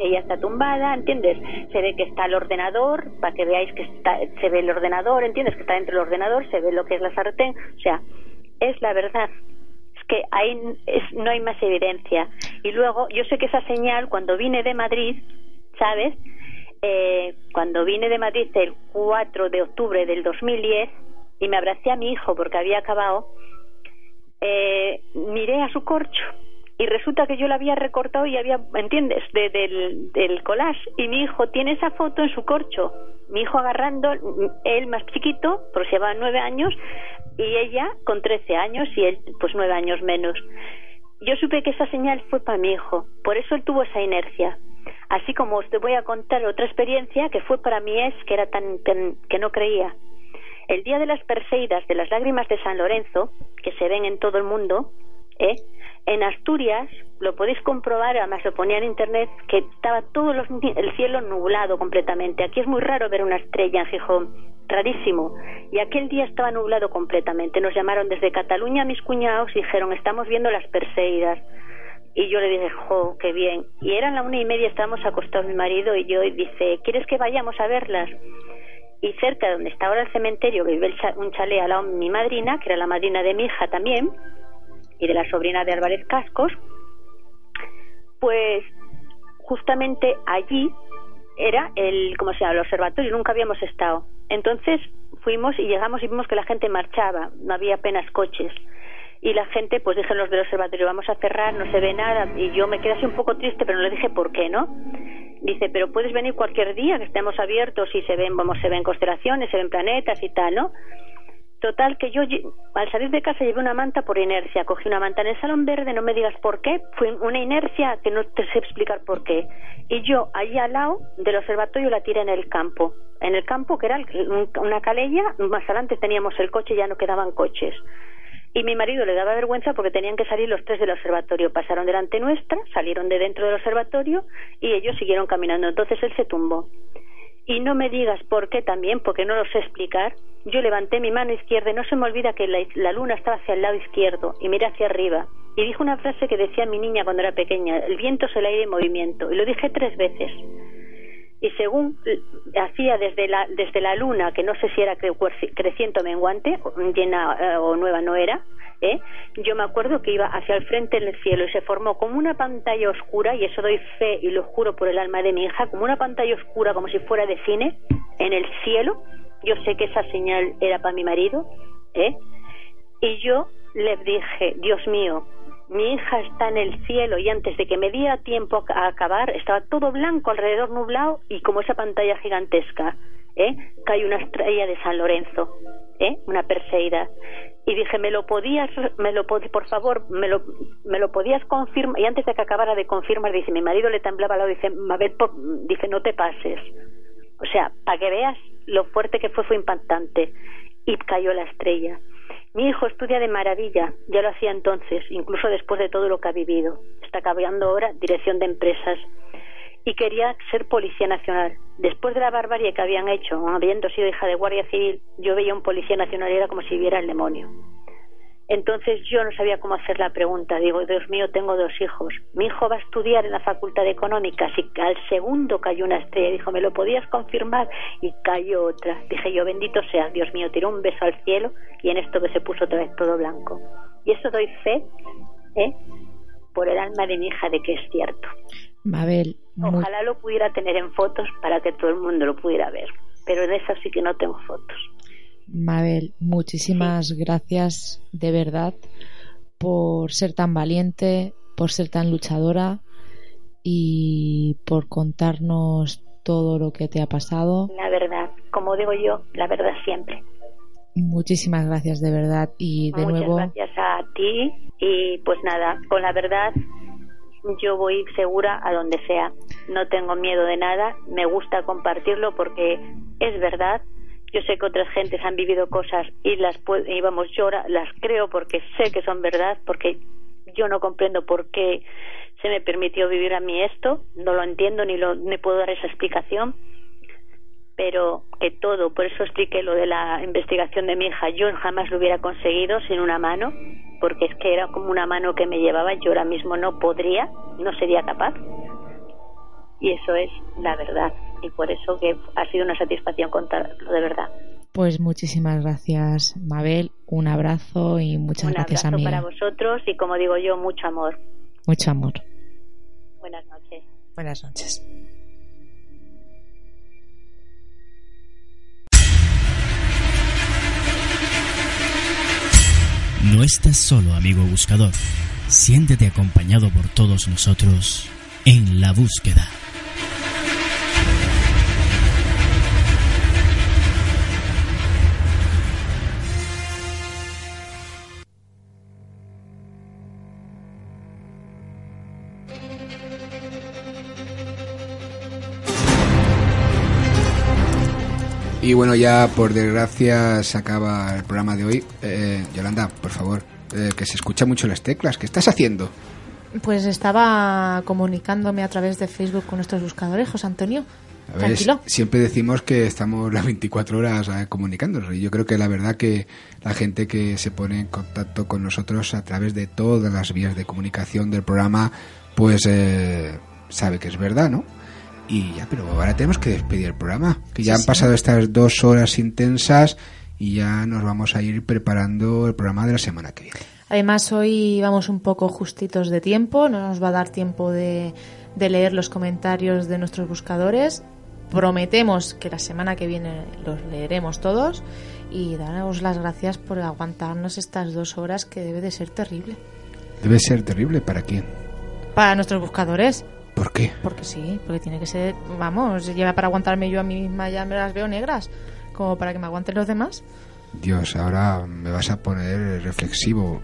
ella está tumbada, ¿entiendes? Se ve que está el ordenador, para que veáis que está, se ve el ordenador, ¿entiendes? Que está dentro del ordenador, se ve lo que es la sartén, o sea, es la verdad es que hay, no hay más evidencia. Y luego, yo sé que esa señal, cuando vine de Madrid, ¿sabes? Eh, cuando vine de Madrid el 4 de octubre del 2010 y me abracé a mi hijo porque había acabado, eh, miré a su corcho y resulta que yo la había recortado y había, ¿entiendes?, del, del collage y mi hijo tiene esa foto en su corcho, mi hijo agarrando, él más chiquito, porque llevaba nueve años, y ella con trece años y él pues nueve años menos. Yo supe que esa señal fue para mi hijo, por eso él tuvo esa inercia. Así como os voy a contar otra experiencia que fue para mí es que era tan, que no creía. El día de las Perseidas de las lágrimas de San Lorenzo, que se ven en todo el mundo, ¿eh? en Asturias lo podéis comprobar, además lo ponía en internet, que estaba todo el cielo nublado completamente. Aquí es muy raro ver una estrella en Gijón, rarísimo. Y aquel día estaba nublado completamente. Nos llamaron desde Cataluña mis cuñados y dijeron, estamos viendo las Perseidas y yo le dije, jo, qué bien. Y eran la una y media, estábamos acostados mi marido y yo, y dice, ¿quieres que vayamos a verlas? Y cerca de donde está ahora el cementerio, que vive un chalet al lado mi madrina, que era la madrina de mi hija también, y de la sobrina de Álvarez Cascos, pues justamente allí era el, ¿cómo se llama?, el observatorio, nunca habíamos estado. Entonces fuimos y llegamos y vimos que la gente marchaba, no había apenas coches y la gente, pues dije los del observatorio, vamos a cerrar, no se ve nada, y yo me quedé así un poco triste, pero no le dije por qué, ¿no? Dice, pero puedes venir cualquier día que estemos abiertos y se ven, vamos, se ven constelaciones, se ven planetas y tal, ¿no? Total, que yo al salir de casa llevé una manta por inercia. Cogí una manta en el salón verde, no me digas por qué. Fue una inercia que no te sé explicar por qué. Y yo, allí al lado del observatorio, la tiré en el campo. En el campo, que era una calella, más adelante teníamos el coche, ya no quedaban coches. Y mi marido le daba vergüenza porque tenían que salir los tres del observatorio. Pasaron delante nuestra, salieron de dentro del observatorio y ellos siguieron caminando. Entonces él se tumbó. Y no me digas por qué también, porque no lo sé explicar. Yo levanté mi mano izquierda y no se me olvida que la, luna estaba hacia el lado izquierdo y miré hacia arriba. Y dije una frase que decía mi niña cuando era pequeña, el viento es el aire en movimiento. Y lo dije tres veces. Y según hacía desde la, desde la luna, que no sé si era creciente o menguante, llena eh, o nueva no era, ¿eh? yo me acuerdo que iba hacia el frente del cielo y se formó como una pantalla oscura, y eso doy fe y lo juro por el alma de mi hija, como una pantalla oscura, como si fuera de cine, en el cielo. Yo sé que esa señal era para mi marido, ¿eh? Y yo le dije, Dios mío, mi hija está en el cielo y antes de que me diera tiempo a acabar estaba todo blanco alrededor nublado y como esa pantalla gigantesca ¿eh? cae una estrella de San Lorenzo ¿eh? una perseida. Y dije me lo podías me lo por favor me lo me lo podías confirmar y antes de que acabara de confirmar dice mi marido le temblaba lado dice Mabel dice no te pases o sea para que veas lo fuerte que fue fue impactante. Y cayó la estrella mi hijo estudia de maravilla, ya lo hacía entonces, incluso después de todo lo que ha vivido. Está acabando ahora dirección de empresas y quería ser policía nacional. Después de la barbarie que habían hecho, habiendo sido hija de guardia civil, yo veía un policía nacional y era como si viera el demonio. Entonces yo no sabía cómo hacer la pregunta. Digo, Dios mío, tengo dos hijos. Mi hijo va a estudiar en la Facultad de Económicas y al segundo cayó una estrella. Dijo, ¿me lo podías confirmar? Y cayó otra. Dije yo, bendito sea, Dios mío, tiró un beso al cielo y en esto que se puso otra vez todo blanco. Y eso doy fe, ¿eh? Por el alma de mi hija de que es cierto. Mabel. Ojalá lo pudiera tener en fotos para que todo el mundo lo pudiera ver. Pero de eso sí que no tengo fotos. Mabel, muchísimas gracias de verdad por ser tan valiente, por ser tan luchadora y por contarnos todo lo que te ha pasado. La verdad, como digo yo, la verdad siempre. Muchísimas gracias de verdad y de Muchas nuevo. gracias a ti y pues nada, con la verdad yo voy segura a donde sea. No tengo miedo de nada, me gusta compartirlo porque es verdad yo sé que otras gentes han vivido cosas y las y vamos, yo las creo porque sé que son verdad, porque yo no comprendo por qué se me permitió vivir a mí esto, no lo entiendo ni lo ni puedo dar esa explicación, pero que todo, por eso expliqué lo de la investigación de mi hija, yo jamás lo hubiera conseguido sin una mano, porque es que era como una mano que me llevaba, yo ahora mismo no podría, no sería capaz. Y eso es la verdad y por eso que ha sido una satisfacción contarlo de verdad. Pues muchísimas gracias, Mabel. Un abrazo y muchas gracias, amiga. Un abrazo para vosotros y, como digo yo, mucho amor. Mucho amor. Buenas noches. Buenas noches. No estás solo, amigo buscador. Siéntete acompañado por todos nosotros en la búsqueda. Y bueno, ya por desgracia se acaba el programa de hoy. Eh, Yolanda, por favor, eh, que se escucha mucho las teclas. ¿Qué estás haciendo? Pues estaba comunicándome a través de Facebook con nuestros buscadores, José Antonio. Tranquilo. Siempre decimos que estamos las 24 horas eh, comunicándonos y yo creo que la verdad que la gente que se pone en contacto con nosotros a través de todas las vías de comunicación del programa, pues sabe que es verdad, ¿no? Y ya, pero ahora tenemos que despedir el programa, que ya han pasado estas dos horas intensas y ya nos vamos a ir preparando el programa de la semana que viene. Además, hoy vamos un poco justitos de tiempo, no nos va a dar tiempo de, de leer los comentarios de nuestros buscadores. Prometemos que la semana que viene los leeremos todos y daros las gracias por aguantarnos estas dos horas que debe de ser terrible. Debe ser terrible para quién. Para nuestros buscadores. ¿Por qué? Porque sí, porque tiene que ser, vamos, lleva para aguantarme yo a mí misma ya me las veo negras, como para que me aguanten los demás. Dios, ahora me vas a poner reflexivo.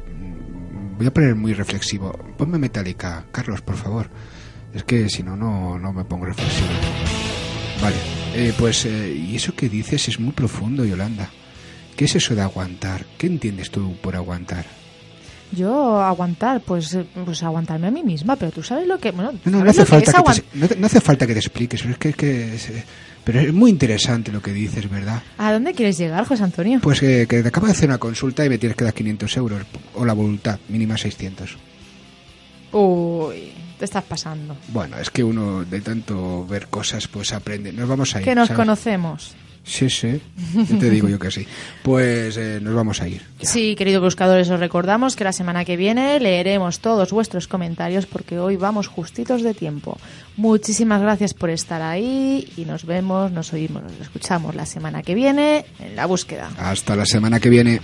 Voy a poner muy reflexivo. Ponme Metallica, Carlos, por favor. Es que si no, no, no me pongo reflexivo. Vale, eh, pues, eh, y eso que dices es muy profundo, Yolanda. ¿Qué es eso de aguantar? ¿Qué entiendes tú por aguantar? Yo aguantar, pues, pues aguantarme a mí misma, pero tú sabes lo que... Bueno, No, no, ¿sabes no hace, que falta es que te, no, te- no hace falta que te expliques, pero es que, que es, eh, pero es muy interesante lo que dices, ¿verdad? ¿A dónde quieres llegar, José Antonio? Pues que, que te acabo de hacer una consulta y me tienes que dar 500 euros, o la voluntad, mínima 600. Uy, te estás pasando. Bueno, es que uno de tanto ver cosas pues aprende. Nos vamos a ir. Que nos ¿sabes? conocemos. Sí, sí, yo te digo yo que sí. Pues eh, nos vamos a ir. Sí, queridos buscadores, os recordamos que la semana que viene leeremos todos vuestros comentarios porque hoy vamos justitos de tiempo. Muchísimas gracias por estar ahí y nos vemos, nos oímos, nos escuchamos la semana que viene en la búsqueda. Hasta la semana que viene.